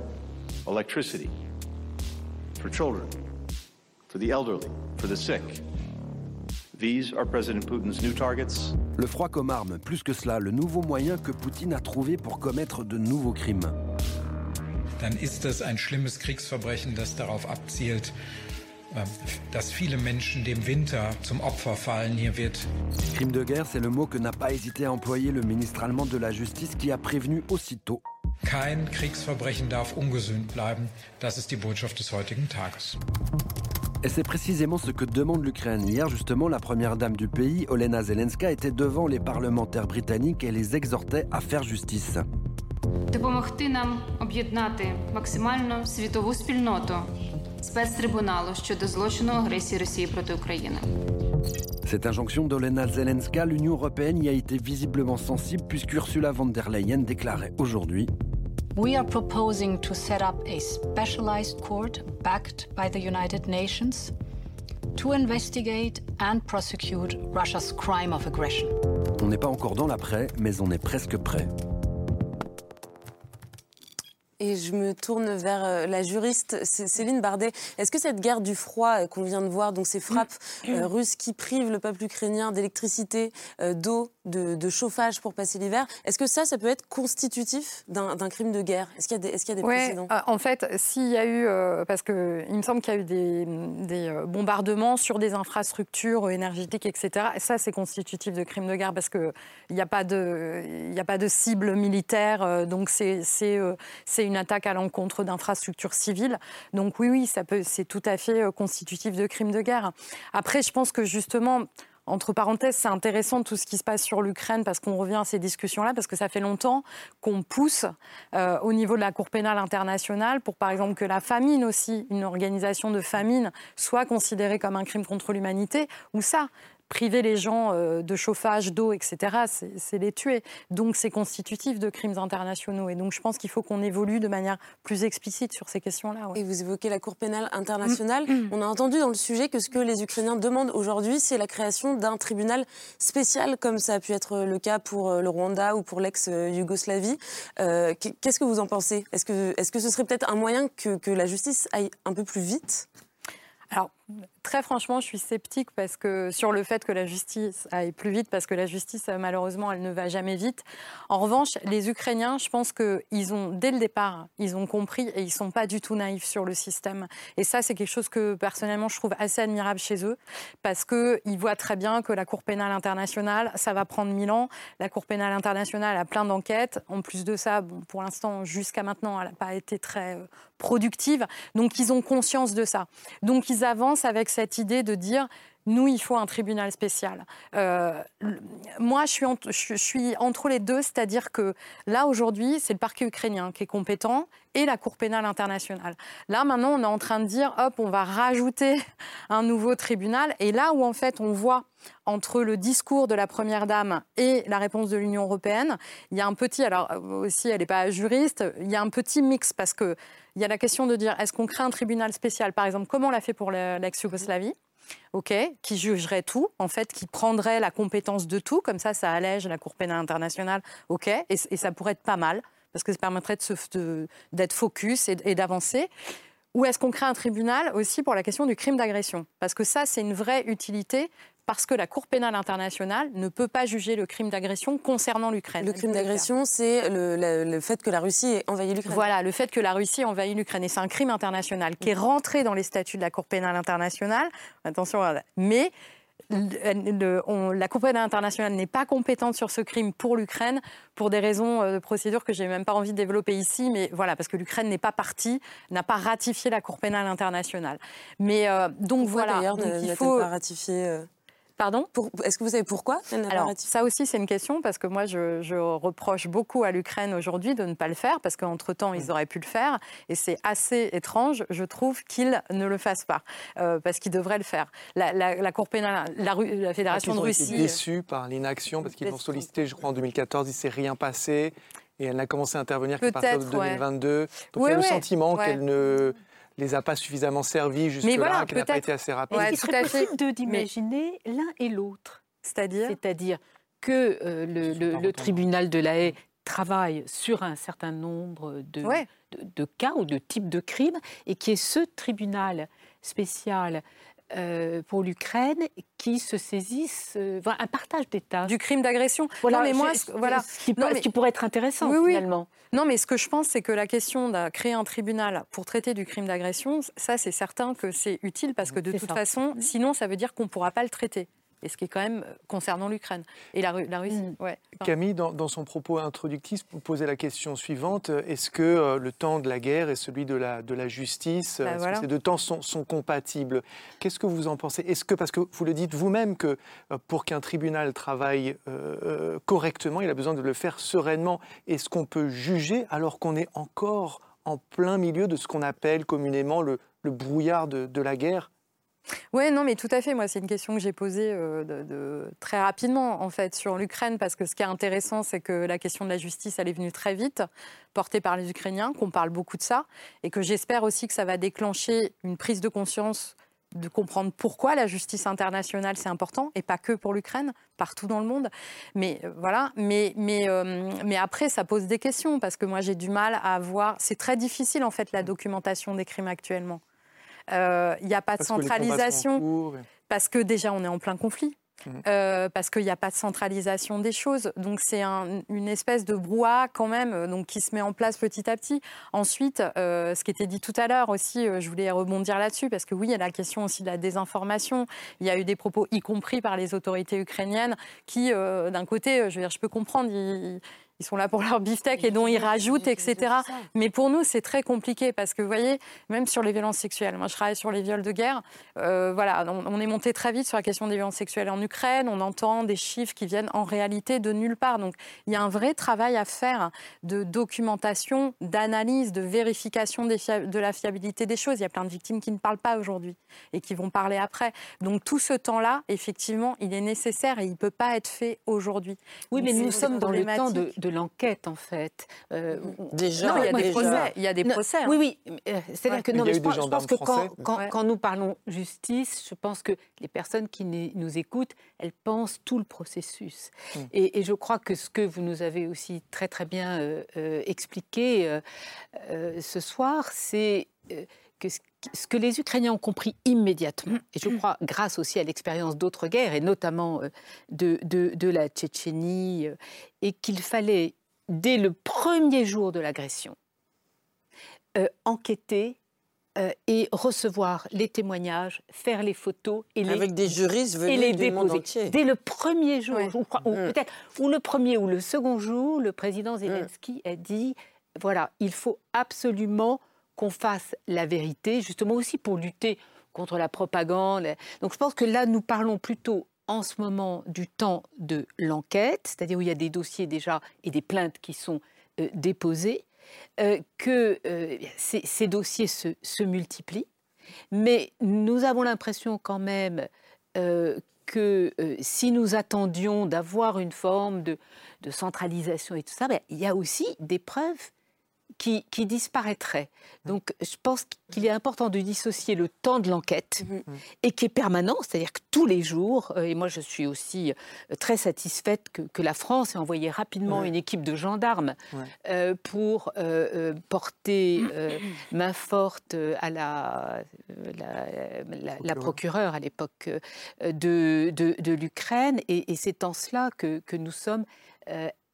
electricity, for children, for the elderly, for the sick. These are President Putin's new targets. Le froid comme arme, plus que cela, le nouveau moyen que Poutine a trouvé pour commettre de nouveaux crimes. Dann ist es ein schlimmes Kriegsverbrechen, das darauf abzielt, dass viele Menschen dem Winter zum Opfer fallen. Hier wird Crime de guerre, c'est le mot que n'a pas hésité à employer le ministre allemand de la Justice qui a prévenu aussitôt Kein Kriegsverbrechen darf ungesühnt bleiben. Das ist die Botschaft des heutigen Tages. Et c'est précisément ce que demande l'Ukraine. Hier, justement, la première dame du pays, Olena Zelenska, était devant les parlementaires britanniques et les exhortait à faire justice. Допомогти нам об'єднати максимально світову спільноту спецтрибуналу щодо злочину агресії Росії проти України. Cette injonction d'Olena Zelenska, l'Union européenne y a été visiblement sensible puisqu'Ursula von der Leyen déclarait aujourd'hui We are proposing to set up a specialized court backed by the United Nations to investigate and prosecute Russia's crime of aggression. On n'est pas encore dans l'après, mais on est presque prêt. Et je me tourne vers euh, la juriste Céline Bardet. Est-ce que cette guerre du froid euh, qu'on vient de voir, donc ces frappes euh, russes qui privent le peuple ukrainien d'électricité, d'eau, de, chauffage pour passer l'hiver, est-ce que ça, ça peut être constitutif d'un crime de guerre? Est-ce qu'il y a des, est y a des précédents? En fait, s'il y a eu, parce qu'il me semble qu'il y a eu des, des, bombardements sur des infrastructures énergétiques, etc., ça, c'est constitutif de crime de guerre parce qu'il n'y a, pas de, a pas de cible militaire, donc c'est une une attaque à l'encontre d'infrastructures civiles. Donc oui, oui, ça peut, c'est tout à fait euh, constitutif de crimes de guerre. Après, je pense que justement, entre parenthèses, c'est intéressant tout ce qui se passe sur l'Ukraine parce qu'on revient à ces discussions-là, parce que ça fait longtemps qu'on pousse euh, au niveau de la Cour pénale internationale pour, par exemple, que la famine aussi, une organisation de famine, soit considérée comme un crime contre l'humanité, ou ça, priver les gens euh, de chauffage, d'eau, etc., c'est les tuer. Donc c'est constitutif de crimes internationaux. Et donc je pense qu'il faut qu'on évolue de manière plus explicite sur ces questions-là. Et vous évoquez la Cour pénale internationale. Mm. On a entendu dans le sujet que ce que les Ukrainiens demandent aujourd'hui, c'est la création d'un tribunal spécial, comme ça a pu être le cas pour euh, le Rwanda ou pour l'ex-Yougoslavie. Euh, qu'est-ce que vous en pensez? Est-ce que, est -ce que ce serait peut-être un moyen que, que la justice aille un peu plus vite? Alors, Très franchement, je suis sceptique parce que sur le fait que la justice aille plus vite, parce que la justice, malheureusement, elle ne va jamais vite. En revanche, les Ukrainiens, je pense qu'ils ont, dès le départ, ils ont compris et ils sont pas du tout naïfs sur le système. Et ça, c'est quelque chose que personnellement, je trouve assez admirable chez eux, parce qu'ils voient très bien que la Cour pénale internationale, ça va prendre mille ans. La Cour pénale internationale a plein d'enquêtes. En plus de ça, pour l'instant, jusqu'à maintenant, elle n'a pas été très euh, productive. Donc, ils ont conscience de ça. Donc, ils avancent avec cette idée de dire nous, il faut un tribunal spécial. Euh, moi, je suis, entre les deux, c'est-à-dire que là, aujourd'hui, c'est le parquet ukrainien qui est compétent et la Cour pénale internationale. Là, maintenant, on est en train de dire, hop, on va rajouter un nouveau tribunal. Et là où, en fait, on voit entre le discours de la Première Dame et la réponse de l'Union européenne, il y a un petit, alors aussi, elle n'est pas juriste, il y a un petit mix parce que il y a la question de dire, est-ce qu'on crée un tribunal spécial, par exemple, comme on l'a fait pour l'ex-Yougoslavie? Ok, qui jugerait tout, en fait, qui prendrait la compétence de tout, comme ça, ça allège la Cour pénale internationale, ok, et, ça pourrait être pas mal, parce que ça permettrait d'être focus et d'avancer. Ou est-ce qu'on crée un tribunal aussi pour la question du crime d'agression? Parce que ça, c'est une vraie utilité parce que la Cour pénale internationale ne peut pas juger le crime d'agression concernant l'Ukraine. Le crime d'agression, c'est le, fait que la Russie ait envahi l'Ukraine. Voilà, le fait que la Russie ait envahi l'Ukraine. Et c'est un crime international qui est rentré dans les statuts de la Cour pénale internationale. Attention, mais la Cour pénale internationale n'est pas compétente sur ce crime pour l'Ukraine pour des raisons euh, de procédure que j'ai même pas envie de développer ici, mais voilà, parce que l'Ukraine n'est pas partie, n'a pas ratifié la Cour pénale internationale. Mais euh, donc voilà, d'ailleurs, il faut pas ratifié euh, Pardon Est-ce que vous savez pourquoi Alors, ça aussi, c'est une question, parce que moi, je, reproche beaucoup à l'Ukraine aujourd'hui de ne pas le faire, parce qu'entre-temps, ils auraient pu le faire. Et c'est assez étrange, je trouve, qu'ils ne le fassent pas, euh, parce qu'ils devraient le faire. La, Cour pénale, la, la Fédération de Russie. Ils ont été déçus par l'inaction, parce qu'ils l'ont sollicité, je crois, en 2014, il ne s'est rien passé. Et elle n'a commencé à intervenir qu'à partir de 2022. Donc il y a le sentiment qu'elle ne les a pas suffisamment servis jusque-là, voilà, qu'elle n'a pas été assez rapide. Ouais, il serait possible d'imaginer l'un et l'autre. C'est-à-dire C'est-à-dire que euh, le, tribunal de la haie travaille sur un certain nombre de, de, cas ou de types de crimes et qui est ce tribunal spécial euh, pour l'Ukraine qui se saisissent euh, un partage des tâches. Du crime d'agression. Voilà, mais moi, voilà. Ce, qui, pourrait être intéressant finalement. Non, mais ce que je pense, c'est que la question de créer un tribunal pour traiter du crime d'agression, ça, c'est certain que c'est utile parce que de toute façon, sinon, ça veut dire qu'on ne pourra pas le traiter et ce qui est quand même euh, concernant l'Ukraine et la, Russie. Mm. Camille, dans, son propos introductif, posait la question suivante. Est-ce que euh, le temps de la guerre et celui de la, de la justice, bah, est-ce que ces deux temps sont, sont compatibles? Qu'est-ce que vous en pensez? Est-ce que, parce que vous le dites vous-même, que euh, pour qu'un tribunal travaille correctement, il a besoin de le faire sereinement? Est-ce qu'on peut juger alors qu'on est encore en plein milieu de ce qu'on appelle communément le, le brouillard de, de la guerre? Oui, non, mais tout à fait. Moi, c'est une question que j'ai posée euh, très rapidement, en fait, sur l'Ukraine, parce que ce qui est intéressant, c'est que la question de la justice, elle est venue très vite, portée par les Ukrainiens, qu'on parle beaucoup de ça, et que j'espère aussi que ça va déclencher une prise de conscience de comprendre pourquoi la justice internationale c'est important et pas que pour l'Ukraine, partout dans le monde. Mais euh, voilà, mais mais euh, mais après ça pose des questions parce que moi j'ai du mal à voir. C'est très difficile en fait la documentation des crimes actuellement. Il euh, n'y a pas de centralisation. Parce que déjà, on est en plein conflit. Mhm. Euh, parce qu'il n'y a pas de centralisation des choses. Donc c'est une espèce de brouhaha quand même euh, donc, qui se met en place petit à petit. Ensuite, ce qui était dit tout à l'heure aussi, je voulais rebondir là-dessus, parce que oui, il y a la question aussi de la désinformation. Il y a eu des propos, y compris par les autorités ukrainiennes, qui, d'un côté, je veux dire, je peux comprendre, ils sont là pour leur beefsteak et dont ils rajoutent, etc. Mais pour nous, c'est très compliqué parce que, vous voyez, même sur les violences sexuelles, moi je travaille sur les viols de guerre, euh, voilà, on, est monté très vite sur la question des violences sexuelles en Ukraine, on entend des chiffres qui viennent en réalité de nulle part. Donc il y a un vrai travail à faire de documentation, d'analyse, de vérification de la fiabilité des choses. Il y a plein de victimes qui ne parlent pas aujourd'hui et qui vont parler après. Donc tout ce temps-là, effectivement, il est nécessaire et il ne peut pas être fait aujourd'hui. Oui, mais nous sommes dans le temps de de l'enquête, en fait. Euh, déjà, il y a des procès. Il y a des procès. Hein. Oui, oui. Euh, c'est-à-dire que non, mais je, pense, que quand, quand, nous parlons justice, je pense que les personnes qui nous écoutent, elles pensent tout le processus. Hmm. Et, je crois que ce que vous nous avez aussi très très bien euh, expliqué ce soir, c'est que ce que les Ukrainiens ont compris immédiatement, et je crois grâce aussi à l'expérience d'autres guerres, et notamment euh, de, de, la Tchétchénie, euh, et qu'il fallait, dès le premier jour de l'agression, euh, enquêter et recevoir les témoignages, faire les photos et les avec des juristes venus et les du monde entier. Dès le premier jour, ou, mm. peut-être ou le premier ou le second jour, le président Zelensky a dit voilà, il faut absolument qu'on fasse la vérité, justement aussi pour lutter contre la propagande. Donc je pense que là, nous parlons plutôt en ce moment du temps de l'enquête, c'est-à-dire où il y a des dossiers déjà et des plaintes qui sont euh, déposées, euh, que euh, ces, dossiers se, multiplient. Mais nous avons l'impression quand même que si nous attendions d'avoir une forme de, centralisation et tout ça, ben, il y a aussi des preuves qui, disparaîtrait. Donc je pense qu'il est important de dissocier le temps de l'enquête mhm. et qui est permanent, c'est-à-dire que tous les jours, euh, et moi je suis aussi euh, très satisfaite que, la France ait envoyé rapidement une équipe de gendarmes euh, pour porter main forte à la, la, procureure à l'époque de, de, l'Ukraine. Et, et c'est en cela que, que nous sommes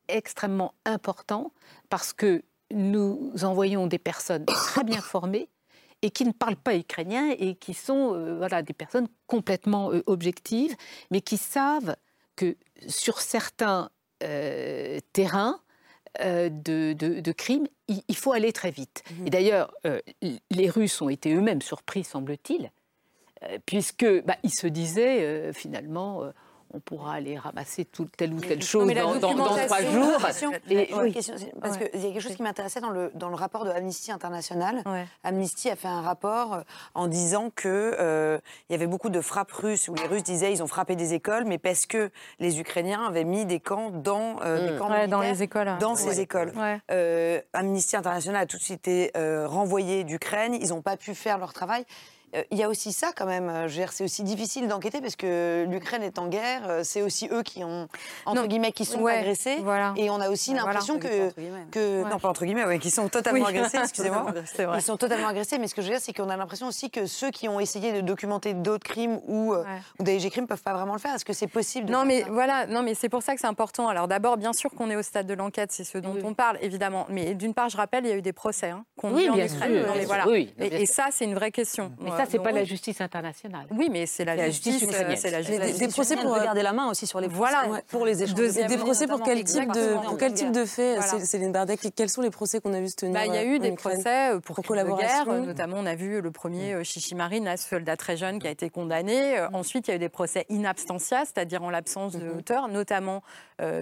extrêmement importants parce que nous envoyons des personnes très bien formées et qui ne parlent pas ukrainien et qui sont euh, voilà, des personnes complètement euh, objectives, mais qui savent que sur certains euh, terrains de, de, crimes, il, faut aller très vite. Mmh. Et d'ailleurs, les Russes ont été eux-mêmes surpris, semble-t-il, puisque bah, ils se disaient finalement on pourra aller ramasser toute telle ou telle chose dans, trois jours. Et, parce qu'il y a quelque chose qui m'intéressait dans le, dans le rapport de Amnesty International. Amnesty a fait un rapport euh, en disant qu'il euh, il y avait beaucoup de frappes russes où les Russes disaient ils ont frappé des écoles, mais parce que les Ukrainiens avaient mis des camps dans euh, mm. camps dans les écoles. Dans ces écoles. Amnesty International a tout de suite été renvoyé d'Ukraine. Ils n'ont pas pu faire leur travail. Euh, il y a aussi ça quand même. Euh, c'est aussi difficile d'enquêter parce que l'Ukraine est en guerre. Euh, c'est aussi eux qui ont entre guillemets qui sont agressés. Et on a aussi l'impression que, que non pas entre guillemets, ouais, qui sont totalement agressés. Excusez-moi. Ils sont totalement agressés. Mais ce que je veux dire, c'est qu'on a l'impression aussi que ceux qui ont essayé de documenter d'autres crimes ou, ou des crimes peuvent pas vraiment le faire. Est-ce que c'est possible Non, mais voilà. Non, mais c'est pour ça que c'est important. Alors d'abord, bien sûr qu'on est au stade de l'enquête, c'est ce dont on parle évidemment. Mais d'une part, je rappelle, il y a eu des procès hein, qu'on oui, bien sûr. Voilà. et, ça, c'est une vraie question. Ça, c'est pas la justice internationale. Oui, mais c'est la, justice, c'est la justice. Des, procès pour garder la main aussi sur les procès. Voilà, pour les échanges. Des, procès pour quel type de pour quel type de fait, Céline Bardec Quels sont les procès qu'on a vu se tenir bah, Il y a eu des procès euh, pour, collaboration. Guerre, notamment, on a vu le premier euh, Chichimarine, un soldat très jeune qui a été condamné. Euh, ensuite, il y a eu des procès in absentia, c'est-à-dire en l'absence de hauteur, notamment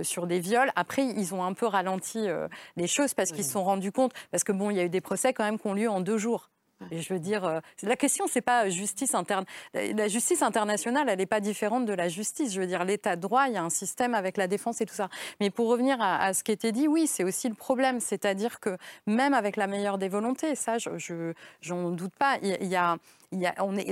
sur des viols. Après, ils ont un peu ralenti les choses parce qu'ils se sont rendus compte, parce que bon, il y a eu des procès quand même qui ont lieu en deux jours. Je veux dire, euh, la question, c'est pas justice interne. La justice internationale, elle n'est pas différente de la justice. Je veux dire, l'État de droit, il y a un système avec la défense et tout ça. Mais pour revenir à, ce qui était dit, oui, c'est aussi le problème. C'est-à-dire que même avec la meilleure des volontés, ça, je n'en doute pas, il y a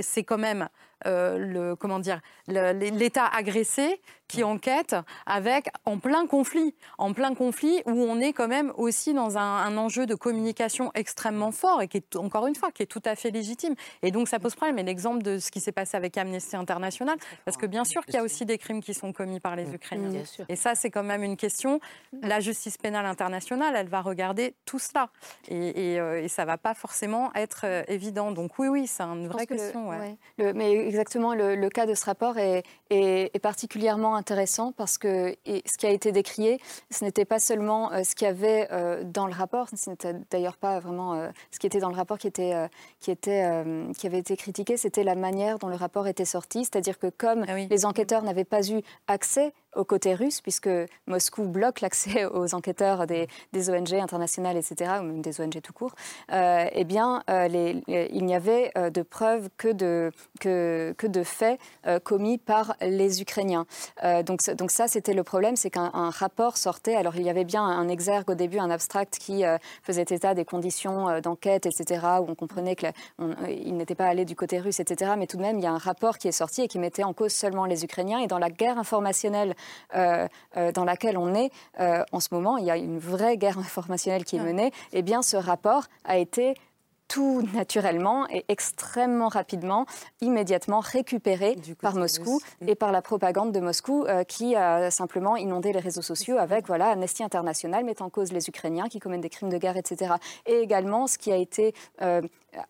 c'est quand même euh, le, comment dire, l'État agressé qui enquête avec en plein conflit, en plein conflit où on est quand même aussi dans un, enjeu de communication extrêmement fort et qui est encore une fois qui est tout à fait légitime. Et donc ça pose problème. Et l'exemple de ce qui s'est passé avec Amnesty International, parce que bien sûr qu'il y a aussi des crimes qui sont commis par les Ukrainiens. Et ça c'est quand même une question. La justice pénale internationale, elle va regarder tout cela et, et, euh, et ça va pas forcément être euh, évident. Donc oui, oui, c'est une vraie question. Le, mais exactement, le, cas de ce rapport est, particulièrement intéressant parce que ce qui a été décrié, ce n'était pas seulement euh, ce qu'il y avait euh, dans le rapport, ce n'était d'ailleurs pas vraiment euh, ce qui était dans le rapport qui, était, qui, était, qui avait été critiqué, c'était la manière dont le rapport était sorti, c'est-à-dire que comme ah les enquêteurs n'avaient pas eu accès au côté russe, puisque Moscou bloque l'accès aux enquêteurs des, ONG internationales, etc., ou même des ONG tout court, euh, eh bien, euh, il n'y avait euh, de preuves que de, que, que de faits commis par les Ukrainiens. donc, donc ça, c'était le problème, c'est qu'un rapport sortait. Alors, il y avait bien un exergue au début, un abstract qui faisait état des conditions d'enquête, etc., où on comprenait qu'il n'était pas allé du côté russe, etc., mais tout de même, il y a un rapport qui est sorti et qui mettait en cause seulement les Ukrainiens. Et dans la guerre informationnelle euh, euh, dans laquelle on est euh, en ce moment, il y a une vraie guerre informationnelle qui est menée, eh bien ce rapport a été tout naturellement et extrêmement rapidement, immédiatement récupéré par Moscou et par la propagande de Moscou qui a simplement inondé les réseaux sociaux avec voilà, Amnesty International mettant en cause les Ukrainiens qui commettent des crimes de guerre, etc. Et également ce qui a été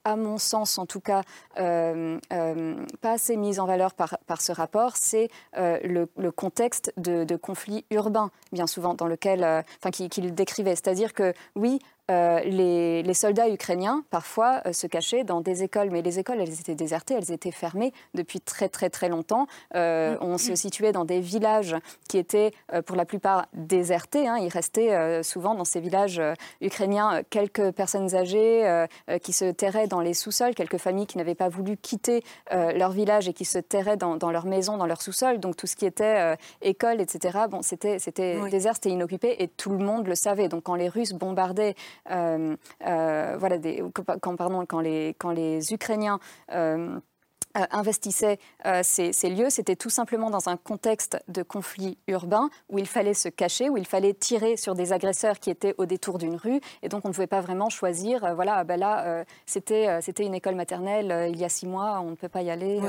à mon sens en tout cas, euh, euh, pas assez mise en valeur par, ce rapport, c'est euh, le, contexte de, conflits urbains, bien souvent, dans lequel, enfin, qu'il décrivait. C'est-à-dire que oui, les, soldats ukrainiens, parfois, se cachaient dans des écoles. Mais les écoles, elles étaient désertées, elles étaient fermées depuis très, très, très longtemps. On se situait dans des villages qui étaient, pour la plupart, désertés. Hein. Il restait souvent dans ces villages ukrainiens quelques personnes âgées qui se terraient dans les sous-sols, quelques familles qui n'avaient pas voulu quitter leur village et qui se terraient dans, leur maison, dans leur sous-sol. Donc tout ce qui était école, etc., bon, c'était désert, c'était inoccupé et tout le monde le savait. Donc quand les Russes bombardaient euh, euh, voilà, des, quand, pardon, quand, les, quand les Ukrainiens euh, euh, investissait euh, ces, lieux, c'était tout simplement dans un contexte de conflit urbain où il fallait se cacher, où il fallait tirer sur des agresseurs qui étaient au détour d'une rue, et donc on ne pouvait pas vraiment choisir. Euh, voilà, ben là, c'était c'était une école maternelle il y a six mois, on ne peut pas y aller.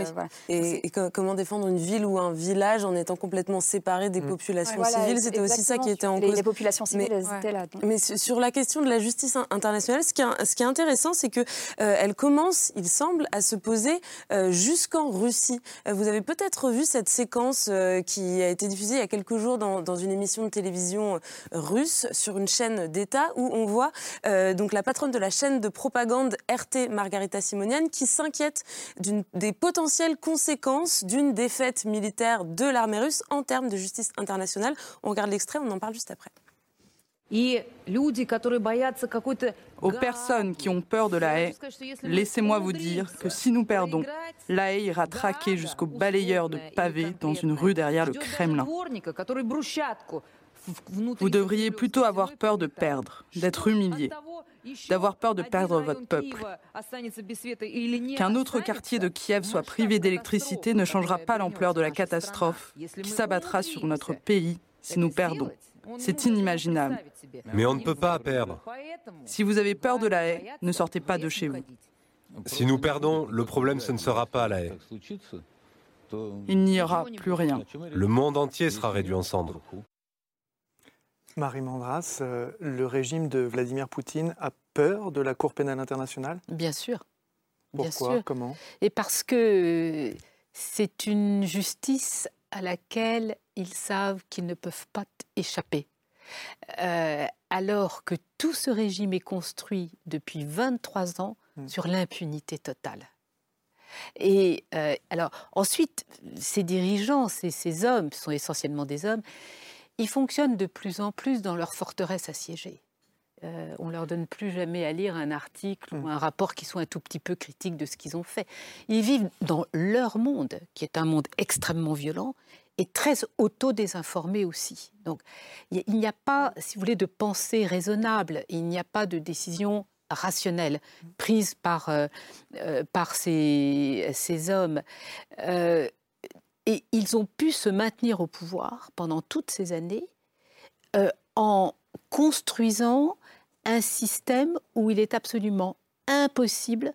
Et, comment défendre une ville ou un village en étant complètement séparé des mm. populations civiles? C'était aussi ça qui était en cause. Les populations civiles, elles étaient là. Mais sur la question de la justice internationale, ce qui est, ce qui est intéressant, c'est que elle commence, il semble, à se poser jusqu'en Russie. Euh, vous avez peut-être vu cette séquence euh, qui a été diffusée il y a quelques jours dans, une émission de télévision euh, russe sur une chaîne d'État où on voit donc la patronne de la chaîne de propagande RT, Margarita Simonian, qui s'inquiète des potentielles conséquences d'une défaite militaire de l'armée russe en termes de justice internationale. On regarde l'extrait, on en parle juste après. Aux personnes qui ont peur de la haie, laissez-moi vous dire que si nous perdons, la haie ira traquer jusqu'au balayeur de pavés dans une rue derrière le Kremlin. Vous devriez plutôt avoir peur de perdre, d'être humilié, d'avoir peur de perdre votre peuple. Qu'un autre quartier de Kiev soit privé d'électricité ne changera pas l'ampleur de la catastrophe qui s'abattra sur notre pays si nous perdons. C'est inimaginable. Mais on ne peut pas perdre. Si vous avez peur de la haie, ne sortez pas de chez vous. Si nous perdons, le problème, ce ne sera pas la haie. Il n'y aura plus rien. Le monde entier sera réduit en cendres. Marie Mandras, euh, le régime de Vladimir Poutine a peur de la Cour pénale internationale? Bien sûr. Pourquoi? Comment? Et parce que c'est une justice à laquelle ils savent qu'ils ne peuvent pas échapper. Euh, alors que tout ce régime est construit depuis 23 ans mmh. sur l'impunité totale. Et euh, alors ensuite, ces dirigeants, ces, ces, hommes, sont essentiellement des hommes, ils fonctionnent de plus en plus dans leur forteresse assiégée. Euh, on leur donne plus jamais à lire un article ou mm. un rapport qui soit un tout petit peu critique de ce qu'ils ont fait. Ils vivent dans leur monde, qui est un monde extrêmement violent et très auto-désinformé aussi. Donc il n'y a pas, si vous voulez, de pensée raisonnable, il n'y a pas de décision rationnelle prise par, euh, euh, par ces, ces hommes. Euh, et ils ont pu se maintenir au pouvoir pendant toutes ces années en construisant un système où il est absolument impossible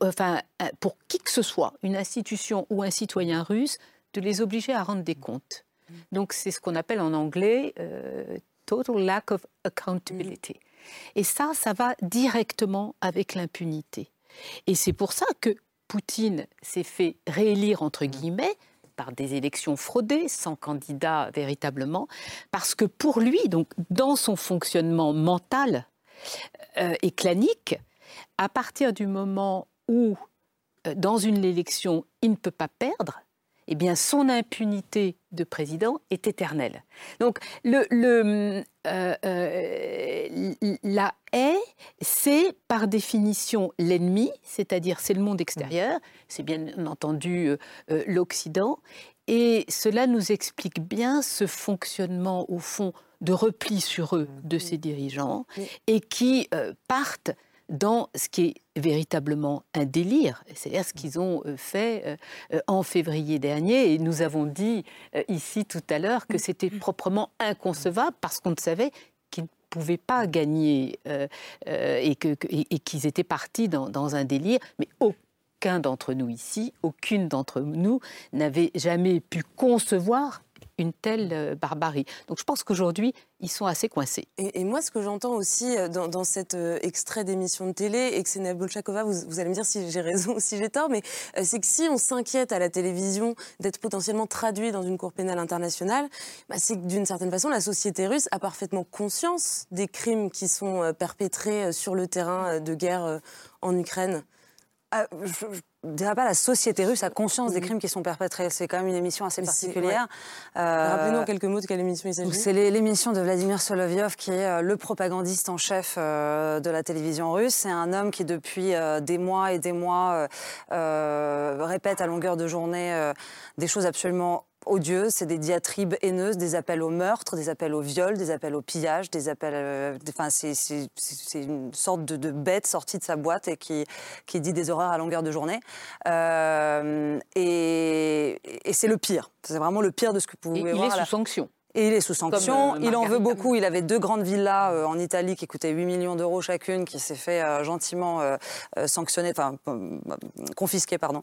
enfin, pour qui que ce soit, une institution ou un citoyen russe, de les obliger à rendre des comptes. Donc c'est ce qu'on appelle en anglais total lack of accountability. Et ça, ça va directement avec l'impunité. Et c'est pour ça que Poutine s'est fait réélire, entre guillemets, par des élections fraudées, sans candidat véritablement, parce que pour lui, donc dans son fonctionnement mental euh, et clanique, à partir du moment où, euh, dans une élection, il ne peut pas perdre, eh bien, son impunité de président est éternelle. Donc, le, le euh, euh, la haie, c'est par définition l'ennemi, c'est-à-dire c'est le monde extérieur, c'est bien entendu euh, l'Occident, et cela nous explique bien ce fonctionnement, au fond, de repli sur eux de ces dirigeants, et qui partent dans ce qui est véritablement un délire, c'est-à-dire ce qu'ils ont euh, fait euh, euh, en février dernier. Et nous avons dit ici tout à l'heure que c'était proprement inconcevable parce qu'on ne savait qu'ils ne pouvaient pas gagner et qu'ils étaient partis dans, dans, un délire. Mais aucun d'entre nous ici, aucune d'entre nous n'avait jamais pu concevoir une telle euh, barbarie. Donc je pense qu'aujourd'hui, ils sont assez coincés. Et, moi, ce que j'entends aussi euh, dans, cet euh, extrait d'émission de télé, et que c'est Bolchakova, vous, vous, allez me dire si j'ai raison ou si j'ai tort, mais c'est que si on s'inquiète à la télévision d'être potentiellement traduit dans une cour pénale internationale, bah, c'est que d'une certaine façon, la société russe a parfaitement conscience des crimes qui sont perpétrés sur le terrain de guerre en Ukraine. Ah, je, dirais pas la société russe a conscience des crimes qui sont perpétrés. C'est quand même une émission assez particulière. Euh, Rappelez-nous en quelques mots de quelle émission il s'agit. C'est l'émission de Vladimir Solovyov, qui est euh, le propagandiste en chef euh, de la télévision russe. C'est un homme qui, depuis des mois et des mois, répète à longueur de journée des choses absolument c'est des diatribes haineuses, des appels au meurtre, des appels au viol, des appels au pillage, des appels. Euh, enfin, c'est une sorte de, bête sortie de sa boîte et qui, qui dit des horreurs à longueur de journée. Euh, et, et c'est le pire. C'est vraiment le pire de ce que vous pouvez voir. Il est sous sanction. Et il est sous sanction. Euh, il en veut beaucoup. Il avait deux grandes villas euh, en Italie qui coûtaient 8 millions d'euros chacune, qui s'est fait euh, gentiment sanctionner, enfin confisquer, pardon.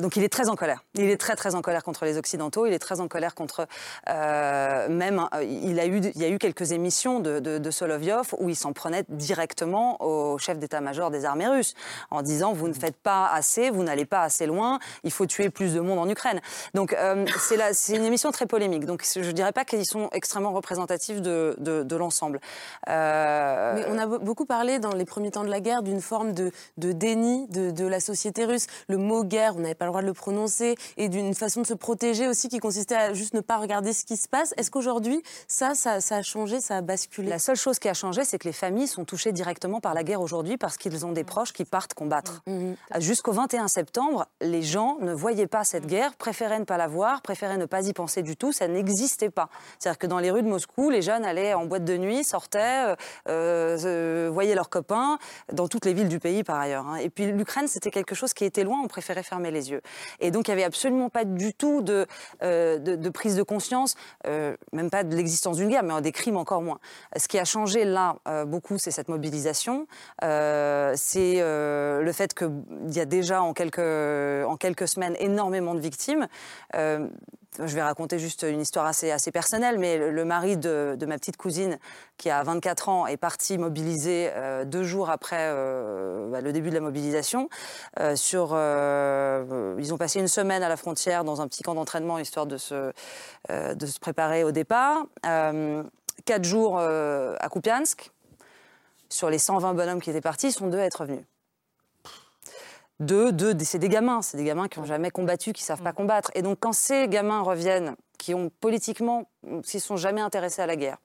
donc il est très en colère. Il est très très en colère contre les Occidentaux. Il est très en colère contre même. Il a eu il y a eu quelques émissions de, de, de Solovyov où il s'en prenait directement au chef d'état-major des armées russes en disant vous ne faites pas assez, vous n'allez pas assez loin. Il faut tuer plus de monde en Ukraine. Donc c'est une émission très polémique. Donc je dirais pas qu'ils sont extrêmement représentatifs de, de, l'ensemble. Euh, Mais on a beaucoup parlé dans les premiers temps de la guerre d'une forme de, de déni de, la société russe. Le mot guerre, on n'avait pas le droit de le prononcer, et d'une façon de se protéger aussi qui consistait à juste ne pas regarder ce qui se passe. Est-ce qu'aujourd'hui, ça, ça, a changé, ça a basculé? La seule chose qui a changé, c'est que les familles sont touchées directement par la guerre aujourd'hui parce qu'ils ont des proches qui partent combattre. Mmh, mmh. Jusqu'au 21 septembre, les gens ne voyaient pas cette guerre, préféraient ne pas la voir, préféraient ne pas y penser du tout, ça n'existait pas. C'est-à-dire que dans les rues de Moscou, les jeunes allaient en boîte de nuit, sortaient, euh, euh, voyaient leurs copains, dans toutes les villes du pays par ailleurs. Hein. Et puis l'Ukraine, c'était quelque chose qui était loin, on préférait fermer les yeux. Et donc il n'y avait absolument pas du tout de, euh, prise de conscience, même pas de l'existence d'une guerre, mais des crimes encore moins. Ce qui a changé là beaucoup, c'est cette mobilisation, c'est le fait qu'il y a déjà en quelques, en quelques semaines énormément de victimes je vais raconter juste une histoire assez, assez personnelle, mais le, mari de, ma petite cousine, qui a 24 ans, est parti mobiliser euh, deux jours après euh, bah, le début de la mobilisation. Euh, sur, ils ont passé une semaine à la frontière dans un petit camp d'entraînement, histoire de se, de se préparer au départ. quatre jours à Kupiansk. Sur les 120 bonhommes qui étaient partis, ils sont deux à être revenus. Deux, deux, c'est des gamins, c'est des gamins qui n'ont jamais combattu, qui ne savent pas mm. combattre. Et donc quand ces gamins reviennent qui ont politiquement, s'ils sont jamais intéressés à la guerre.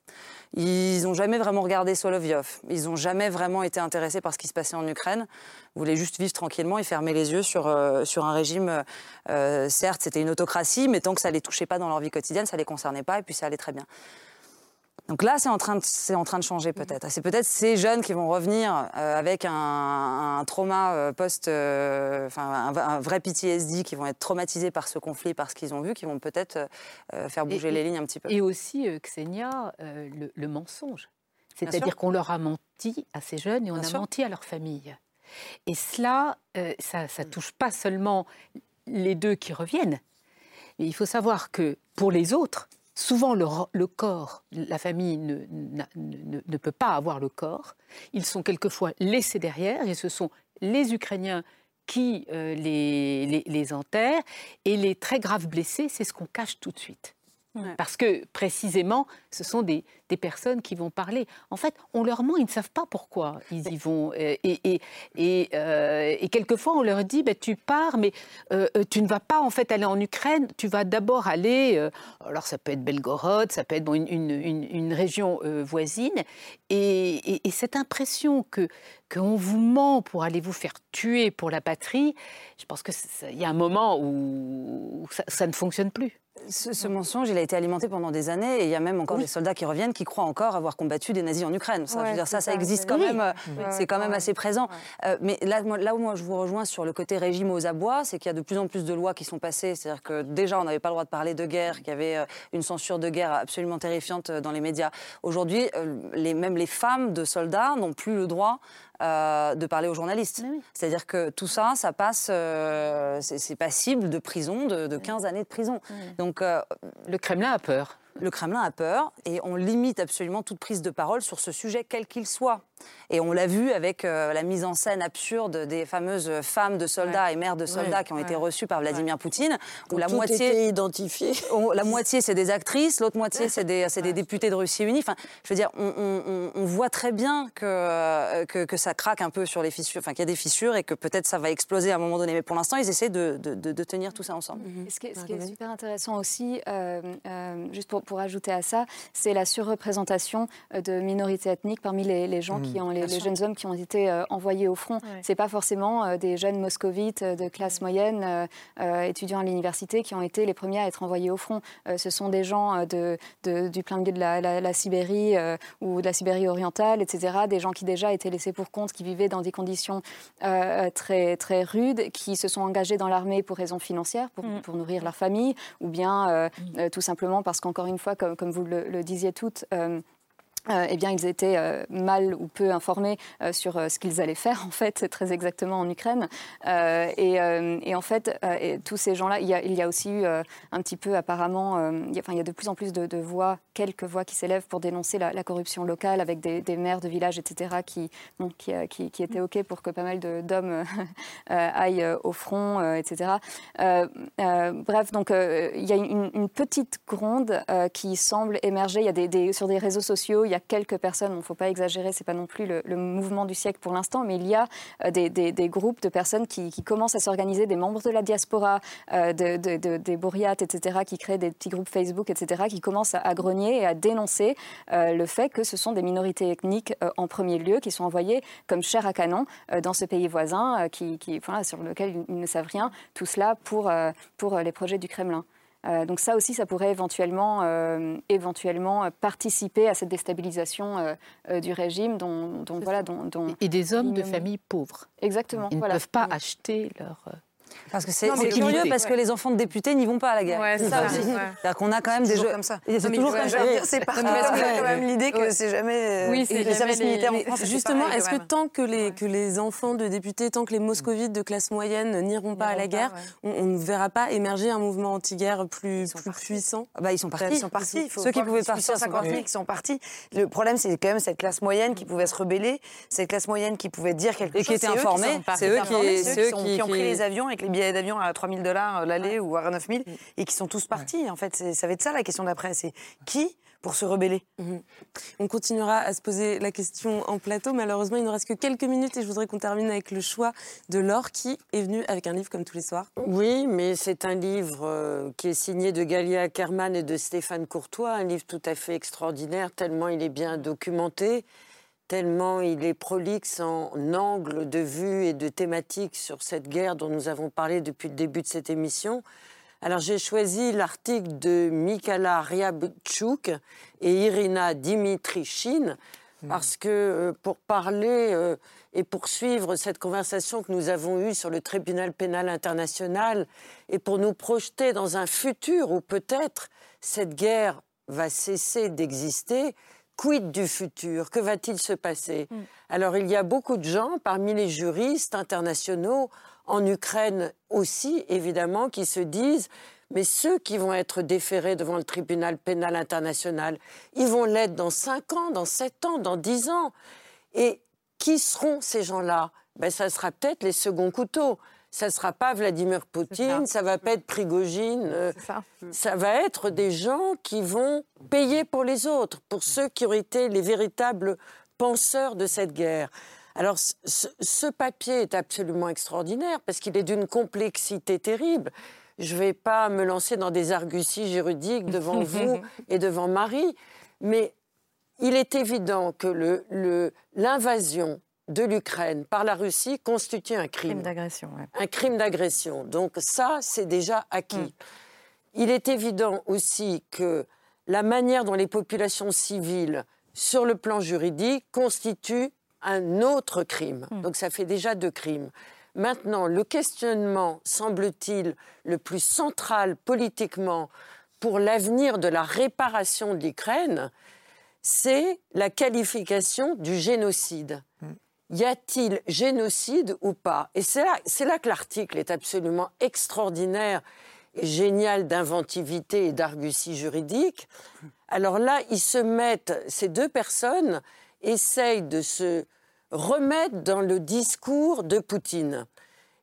Ils n'ont jamais vraiment regardé Solovyov. Ils n'ont jamais vraiment été intéressés par ce qui se passait en Ukraine. Ils voulaient juste vivre tranquillement et fermer les yeux sur, euh, sur un régime. Euh, certes, c'était une autocratie, mais tant que ça ne les touchait pas dans leur vie quotidienne, ça ne les concernait pas et puis ça allait très bien. Donc là, c'est en, train de, c'est en train de changer peut-être. C'est peut-être ces jeunes qui vont revenir euh, avec un, un trauma euh, post, euh, enfin un, un, vrai PTSD, qui vont être traumatisés par ce conflit, par ce qu'ils ont vu, qui vont peut-être faire bouger et, les lignes un petit peu. Et aussi, Xenia, le, le, mensonge. C'est-à-dire qu'on leur a menti à ces jeunes et on Bien a sûr. menti à leur famille. Et cela, ça ne touche pas seulement les deux qui reviennent, mais il faut savoir que pour les autres, Souvent, le, corps, la famille ne, ne, peut pas avoir le corps. Ils sont quelquefois laissés derrière et ce sont les Ukrainiens qui euh, les, les enterrent. Et les très graves blessés, c'est ce qu'on cache tout de suite. Parce que précisément, ce sont des, personnes qui vont parler. En fait, on leur ment, ils ne savent pas pourquoi ils y vont. Et, euh, quelquefois, on leur dit, bah, tu pars, mais euh, tu ne vas pas en fait aller en Ukraine, tu vas d'abord aller, euh, alors ça peut être Belgorod, ça peut être bon, une, une, région euh, voisine, et, cette impression que qu'on vous ment pour aller vous faire tuer pour la patrie, je pense qu'il y a un moment où ça ne fonctionne plus. Ce, ce, mensonge, il a été alimenté pendant des années et il y a même encore oui. des soldats qui reviennent qui croient encore avoir combattu des nazis en Ukraine. Ça, ouais, je veux dire, ça, ça, existe quand oui. même, ouais, c'est quand même assez présent. Euh, mais là, moi, là où moi je vous rejoins sur le côté régime aux abois, c'est qu'il y a de plus en plus de lois qui sont passées. C'est-à-dire que déjà, on n'avait pas le droit de parler de guerre, qu'il y avait euh, une censure de guerre absolument terrifiante euh, dans les médias. Aujourd'hui, les, même les femmes de soldats n'ont plus le droit euh, de parler aux journalistes. Oui. C'est-à-dire que tout ça, ça passe, euh, c'est passible de prison, de, de 15 années de prison. Oui. Donc, euh, le Kremlin a peur. Le Kremlin a peur et on limite absolument toute prise de parole sur ce sujet, quel qu'il soit. Et on l'a vu avec euh, la mise en scène absurde des fameuses femmes de soldats ouais. et mères de soldats ouais. qui ont été reçues par Vladimir Poutine, où la moitié identifiée. la moitié c'est des actrices, l'autre moitié c'est des, des, députés de Russie unie. Enfin, je veux dire, on, on, on voit très bien que, euh, que, que, ça craque un peu sur les fissures, enfin qu'il y a des fissures et que peut-être ça va exploser à un moment donné. Mais pour l'instant, ils essaient de, de, de, de, tenir tout ça ensemble. Mm -hmm. Ce qui est, ce qui est super intéressant aussi, euh, euh, juste pour, pour ajouter à ça, c'est la surreprésentation de minorités ethniques parmi les, les gens qui ont les, les, jeunes hommes qui ont été euh, envoyés au front. Ouais. C'est pas forcément euh, des jeunes moscovites de classe moyenne, euh, étudiants à l'université, qui ont été les premiers à être envoyés au front. ce sont des gens de, de, du plein milieu de la, la, la Sibérie ou de la Sibérie orientale, etc. Des gens qui déjà étaient laissés pour compte, qui vivaient dans des conditions très, très rudes, qui se sont engagés dans l'armée pour raisons financières, pour, mmh. pour nourrir leur famille, ou bien mmh. tout simplement parce qu'encore une fois, comme, comme vous le, le disiez toutes, euh, euh, eh bien, ils étaient euh, mal ou peu informés euh, sur ce qu'ils allaient faire, en fait, très exactement en Ukraine. Et, et, en fait, et tous ces gens-là, il, y a aussi eu un petit peu, apparemment, il y, a, enfin, il y a de plus en plus de, voix, quelques voix qui s'élèvent pour dénoncer la, corruption locale avec des, maires de villages, etc., qui, qui, qui, étaient OK pour que pas mal d'hommes aillent au front, etc. bref, donc, il y a une, petite gronde qui semble émerger. Il y a des, sur des réseaux sociaux, il y a quelques personnes, il ne faut pas exagérer, ce n'est pas non plus le, mouvement du siècle pour l'instant, mais il y a euh, des, groupes de personnes qui, commencent à s'organiser, des membres de la diaspora, euh, de, de, des bourriates, etc., qui créent des petits groupes Facebook, etc., qui commencent à, grogner et à dénoncer euh, le fait que ce sont des minorités ethniques en premier lieu qui sont envoyées comme chair à canon dans ce pays voisin sur lequel ils ne savent rien, tout cela pour les projets du Kremlin. Euh, donc ça aussi, ça pourrait éventuellement, euh, éventuellement participer à cette déstabilisation euh, du régime dont, dont voilà, dont, dont, et des hommes de familles pauvres. Exactement. Ils voilà. ne peuvent pas acheter leur parce que c'est curieux parce que les enfants de députés n'y vont pas à la guerre. Ouais, c'est ça. C'est-à-dire qu'on a quand même des jeux comme ça. C'est toujours comme ça. C'est parti parce qu'on a quand même l'idée que c'est jamais. Oui, c'est les services militaires en France. Justement, est-ce que tant que les que les enfants de députés, tant que les moscovites de classe moyenne n'iront pas à la guerre, on ne verra pas émerger un mouvement anti-guerre plus plus puissant Bah ils sont partis. Ils sont partis. Ceux qui pouvaient partir, 150 000 qui sont partis. Le problème, c'est quand même cette classe moyenne qui pouvait se rebeller, cette classe moyenne qui pouvait dire quelque chose et qui était informée. C'est eux qui ont pris les avions avec les billets d'avion à 3 000 dollars l'aller ouais. ou à 9 000 et qui sont tous partis. Ouais. En fait, ça va être ça la question d'après. C'est qui pour se rebeller? Mhm. On continuera à se poser la question en plateau. Malheureusement, il ne reste que quelques minutes et je voudrais qu'on termine avec le choix de Laure qui est venue avec un livre comme tous les soirs. Oui, mais c'est un livre euh, qui est signé de Galia Kerman et de Stéphane Courtois, un livre tout à fait extraordinaire, tellement il est bien documenté, tellement il est prolixe en angle de vue et de thématique sur cette guerre dont nous avons parlé depuis le début de cette émission. Alors j'ai choisi l'article de Mikala Ryabchuk et Irina Dimitrichin hmm. parce que euh, pour parler euh, et poursuivre cette conversation que nous avons eue sur le tribunal pénal international et pour nous projeter dans un futur où peut-être cette guerre va cesser d'exister, quid du futur? Que va-t-il se passer? Hmm. Alors il y a beaucoup de gens parmi les juristes internationaux en Ukraine aussi, évidemment, qui se disent mais ceux qui vont être déférés devant le tribunal pénal international, ils vont l'être dans 5 ans, dans 7 ans, dans 10 ans. Et qui seront ces gens-là? Ben, Ça sera peut-être les seconds couteaux. Ça ne sera pas Vladimir Poutine, ça. ne va pas être Prigogine. Euh, ça. ça. va être des gens qui vont payer pour les autres, pour ceux qui ont été les véritables penseurs de cette guerre. Alors, ce, papier est absolument extraordinaire parce qu'il est d'une complexité terrible. Je ne vais pas me lancer dans des arguties juridiques devant vous et devant Marie, mais il est évident que l'invasion de l'Ukraine par la Russie constitue un crime. crime d'agression. Un crime d'agression. Donc ça, c'est déjà acquis. Mm. Il est évident aussi que la manière dont les populations civiles, sur le plan juridique, constituent un autre crime. Hmm. Donc ça fait déjà deux crimes. Maintenant, le questionnement, semble-t-il, le plus central politiquement pour l'avenir de la réparation de l'Ukraine, c'est la qualification du génocide. Hmm. Y a-t-il génocide ou pas? Et c'est là, que l'article est absolument extraordinaire et génial d'inventivité et d'argutie juridique. Alors là, ils se mettent, ces deux personnes, essaye de se remettre dans le discours de Poutine.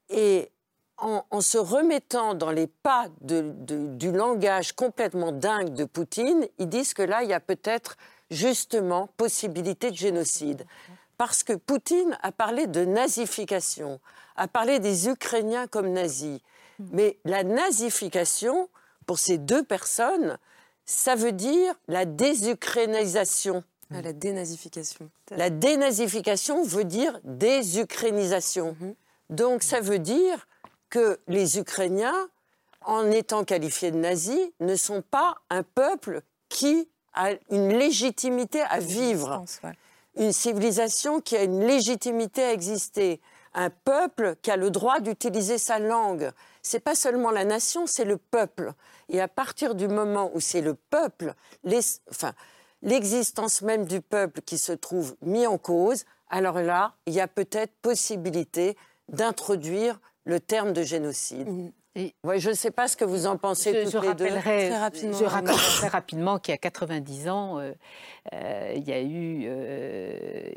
Et en, se remettant dans les pas du langage complètement dingue de Poutine, ils disent que là, il y a peut-être justement possibilité de génocide. Parce que Poutine a parlé de nazification, a parlé des Ukrainiens comme nazis. Mais la nazification, pour ces deux personnes, ça veut dire la désukrainisation ah, la dénazification. La dénazification veut dire désukrainisation. Mhm. Donc ça veut dire que les Ukrainiens, en étant qualifiés de nazis, ne sont pas un peuple qui a une légitimité à vivre, une civilisation qui a une légitimité à exister, un peuple qui a le droit d'utiliser sa langue. C'est pas seulement la nation, c'est le peuple. Et à partir du moment où c'est le peuple, les, enfin, l'existence même du peuple qui se trouve mis en cause, alors là, il y a peut-être possibilité d'introduire le terme de génocide. Mmh je ne sais pas ce que vous en pensez je, toutes les deux. Très rapidement. Je rappellerai très rapidement qu'il y a 90 ans, euh, il y a eu euh,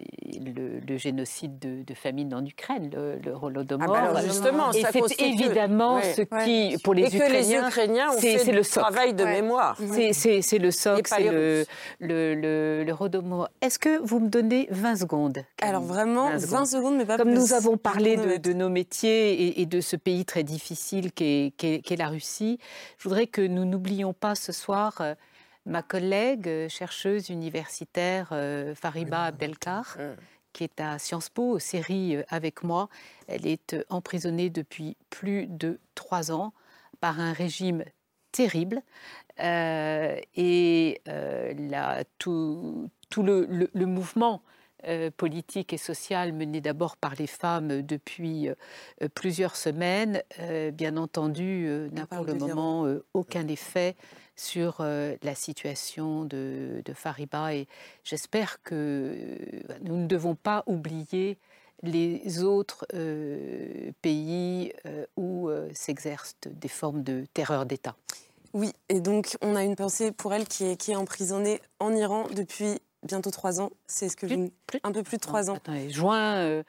le, génocide de, famine en Ukraine, le, le Holodomor. Ah bah justement, et c'est évidemment ce qui, pour les et Ukrainiens, que les Ukrainiens ont fait le travail de mémoire. C'est le socle, c'est le, le, le, Holodomor. Est-ce que vous me donnez 20 secondes Alors vraiment, 20 secondes, mais pas Comme nous avons parlé de, de, nos métiers et, et de ce pays très difficile qu'est qu'est la Russie. Je voudrais que nous n'oublions pas ce soir euh, ma collègue euh, chercheuse universitaire euh, Fariba Abdelkar, qui est à Sciences Po, série avec moi. Elle est emprisonnée depuis plus de trois ans par un régime terrible. et tout, le, le, mouvement euh, politique et sociale menée d'abord par les femmes depuis euh, plusieurs semaines, euh, bien entendu, n'a pour le moment aucun effet sur la situation de, Fariba. Et j'espère que nous ne devons pas oublier les autres pays où s'exercent des formes de terreur d'État. Oui, et donc on a une pensée pour elle qui est, qui est emprisonnée en Iran depuis bientôt trois ans. C'est ce que plus, un peu plus de trois ans. Juin. Euh,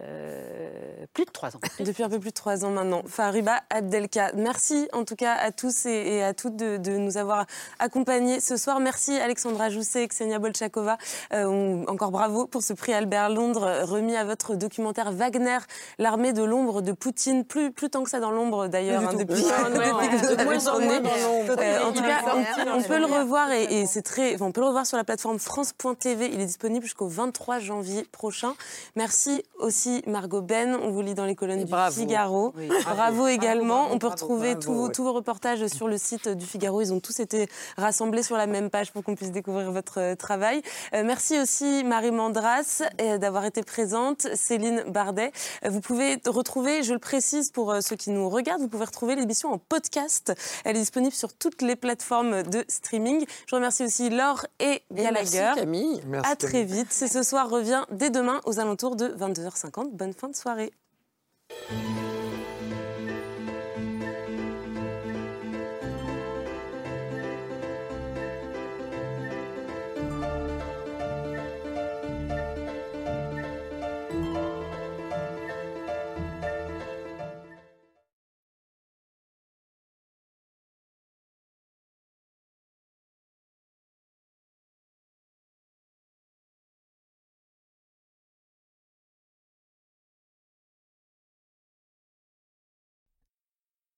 euh, plus de trois ans. Depuis un peu plus de trois ans maintenant. Fariba Abdelka, merci en tout cas à tous et, à toutes de, nous avoir accompagnés ce soir. Merci Alexandra Jousset et Ksenia Bolchakova. Euh, encore bravo pour ce prix Albert Londres remis à votre documentaire Wagner, l'armée de l'ombre de Poutine. Plus, plus tant que ça dans l'ombre d'ailleurs, hein, depuis, de moins en tout cas, on, peut le revoir et, c'est très, on peut le revoir sur la plateforme France.tv. Il est disponible jusqu'au 23 janvier prochain. Merci aussi Margot Ben. On vous lit dans les colonnes du Figaro. Bravo, également. on peut retrouver tous, vos, reportages sur le site du Figaro. Ils ont tous été rassemblés sur la même page pour qu'on puisse découvrir votre euh, travail. Euh, merci aussi Marie Mandras euh, d'avoir été présente. Céline Bardet. vous pouvez retrouver, je le précise pour ceux qui nous regardent, vous pouvez retrouver l'émission en podcast. Elle est disponible sur toutes les plateformes de streaming. Je remercie aussi Laure et Gallagher. Merci Camille. à très vite. C'est ce soir revient dès demain aux alentours de 22h50. Bonne fin de soirée.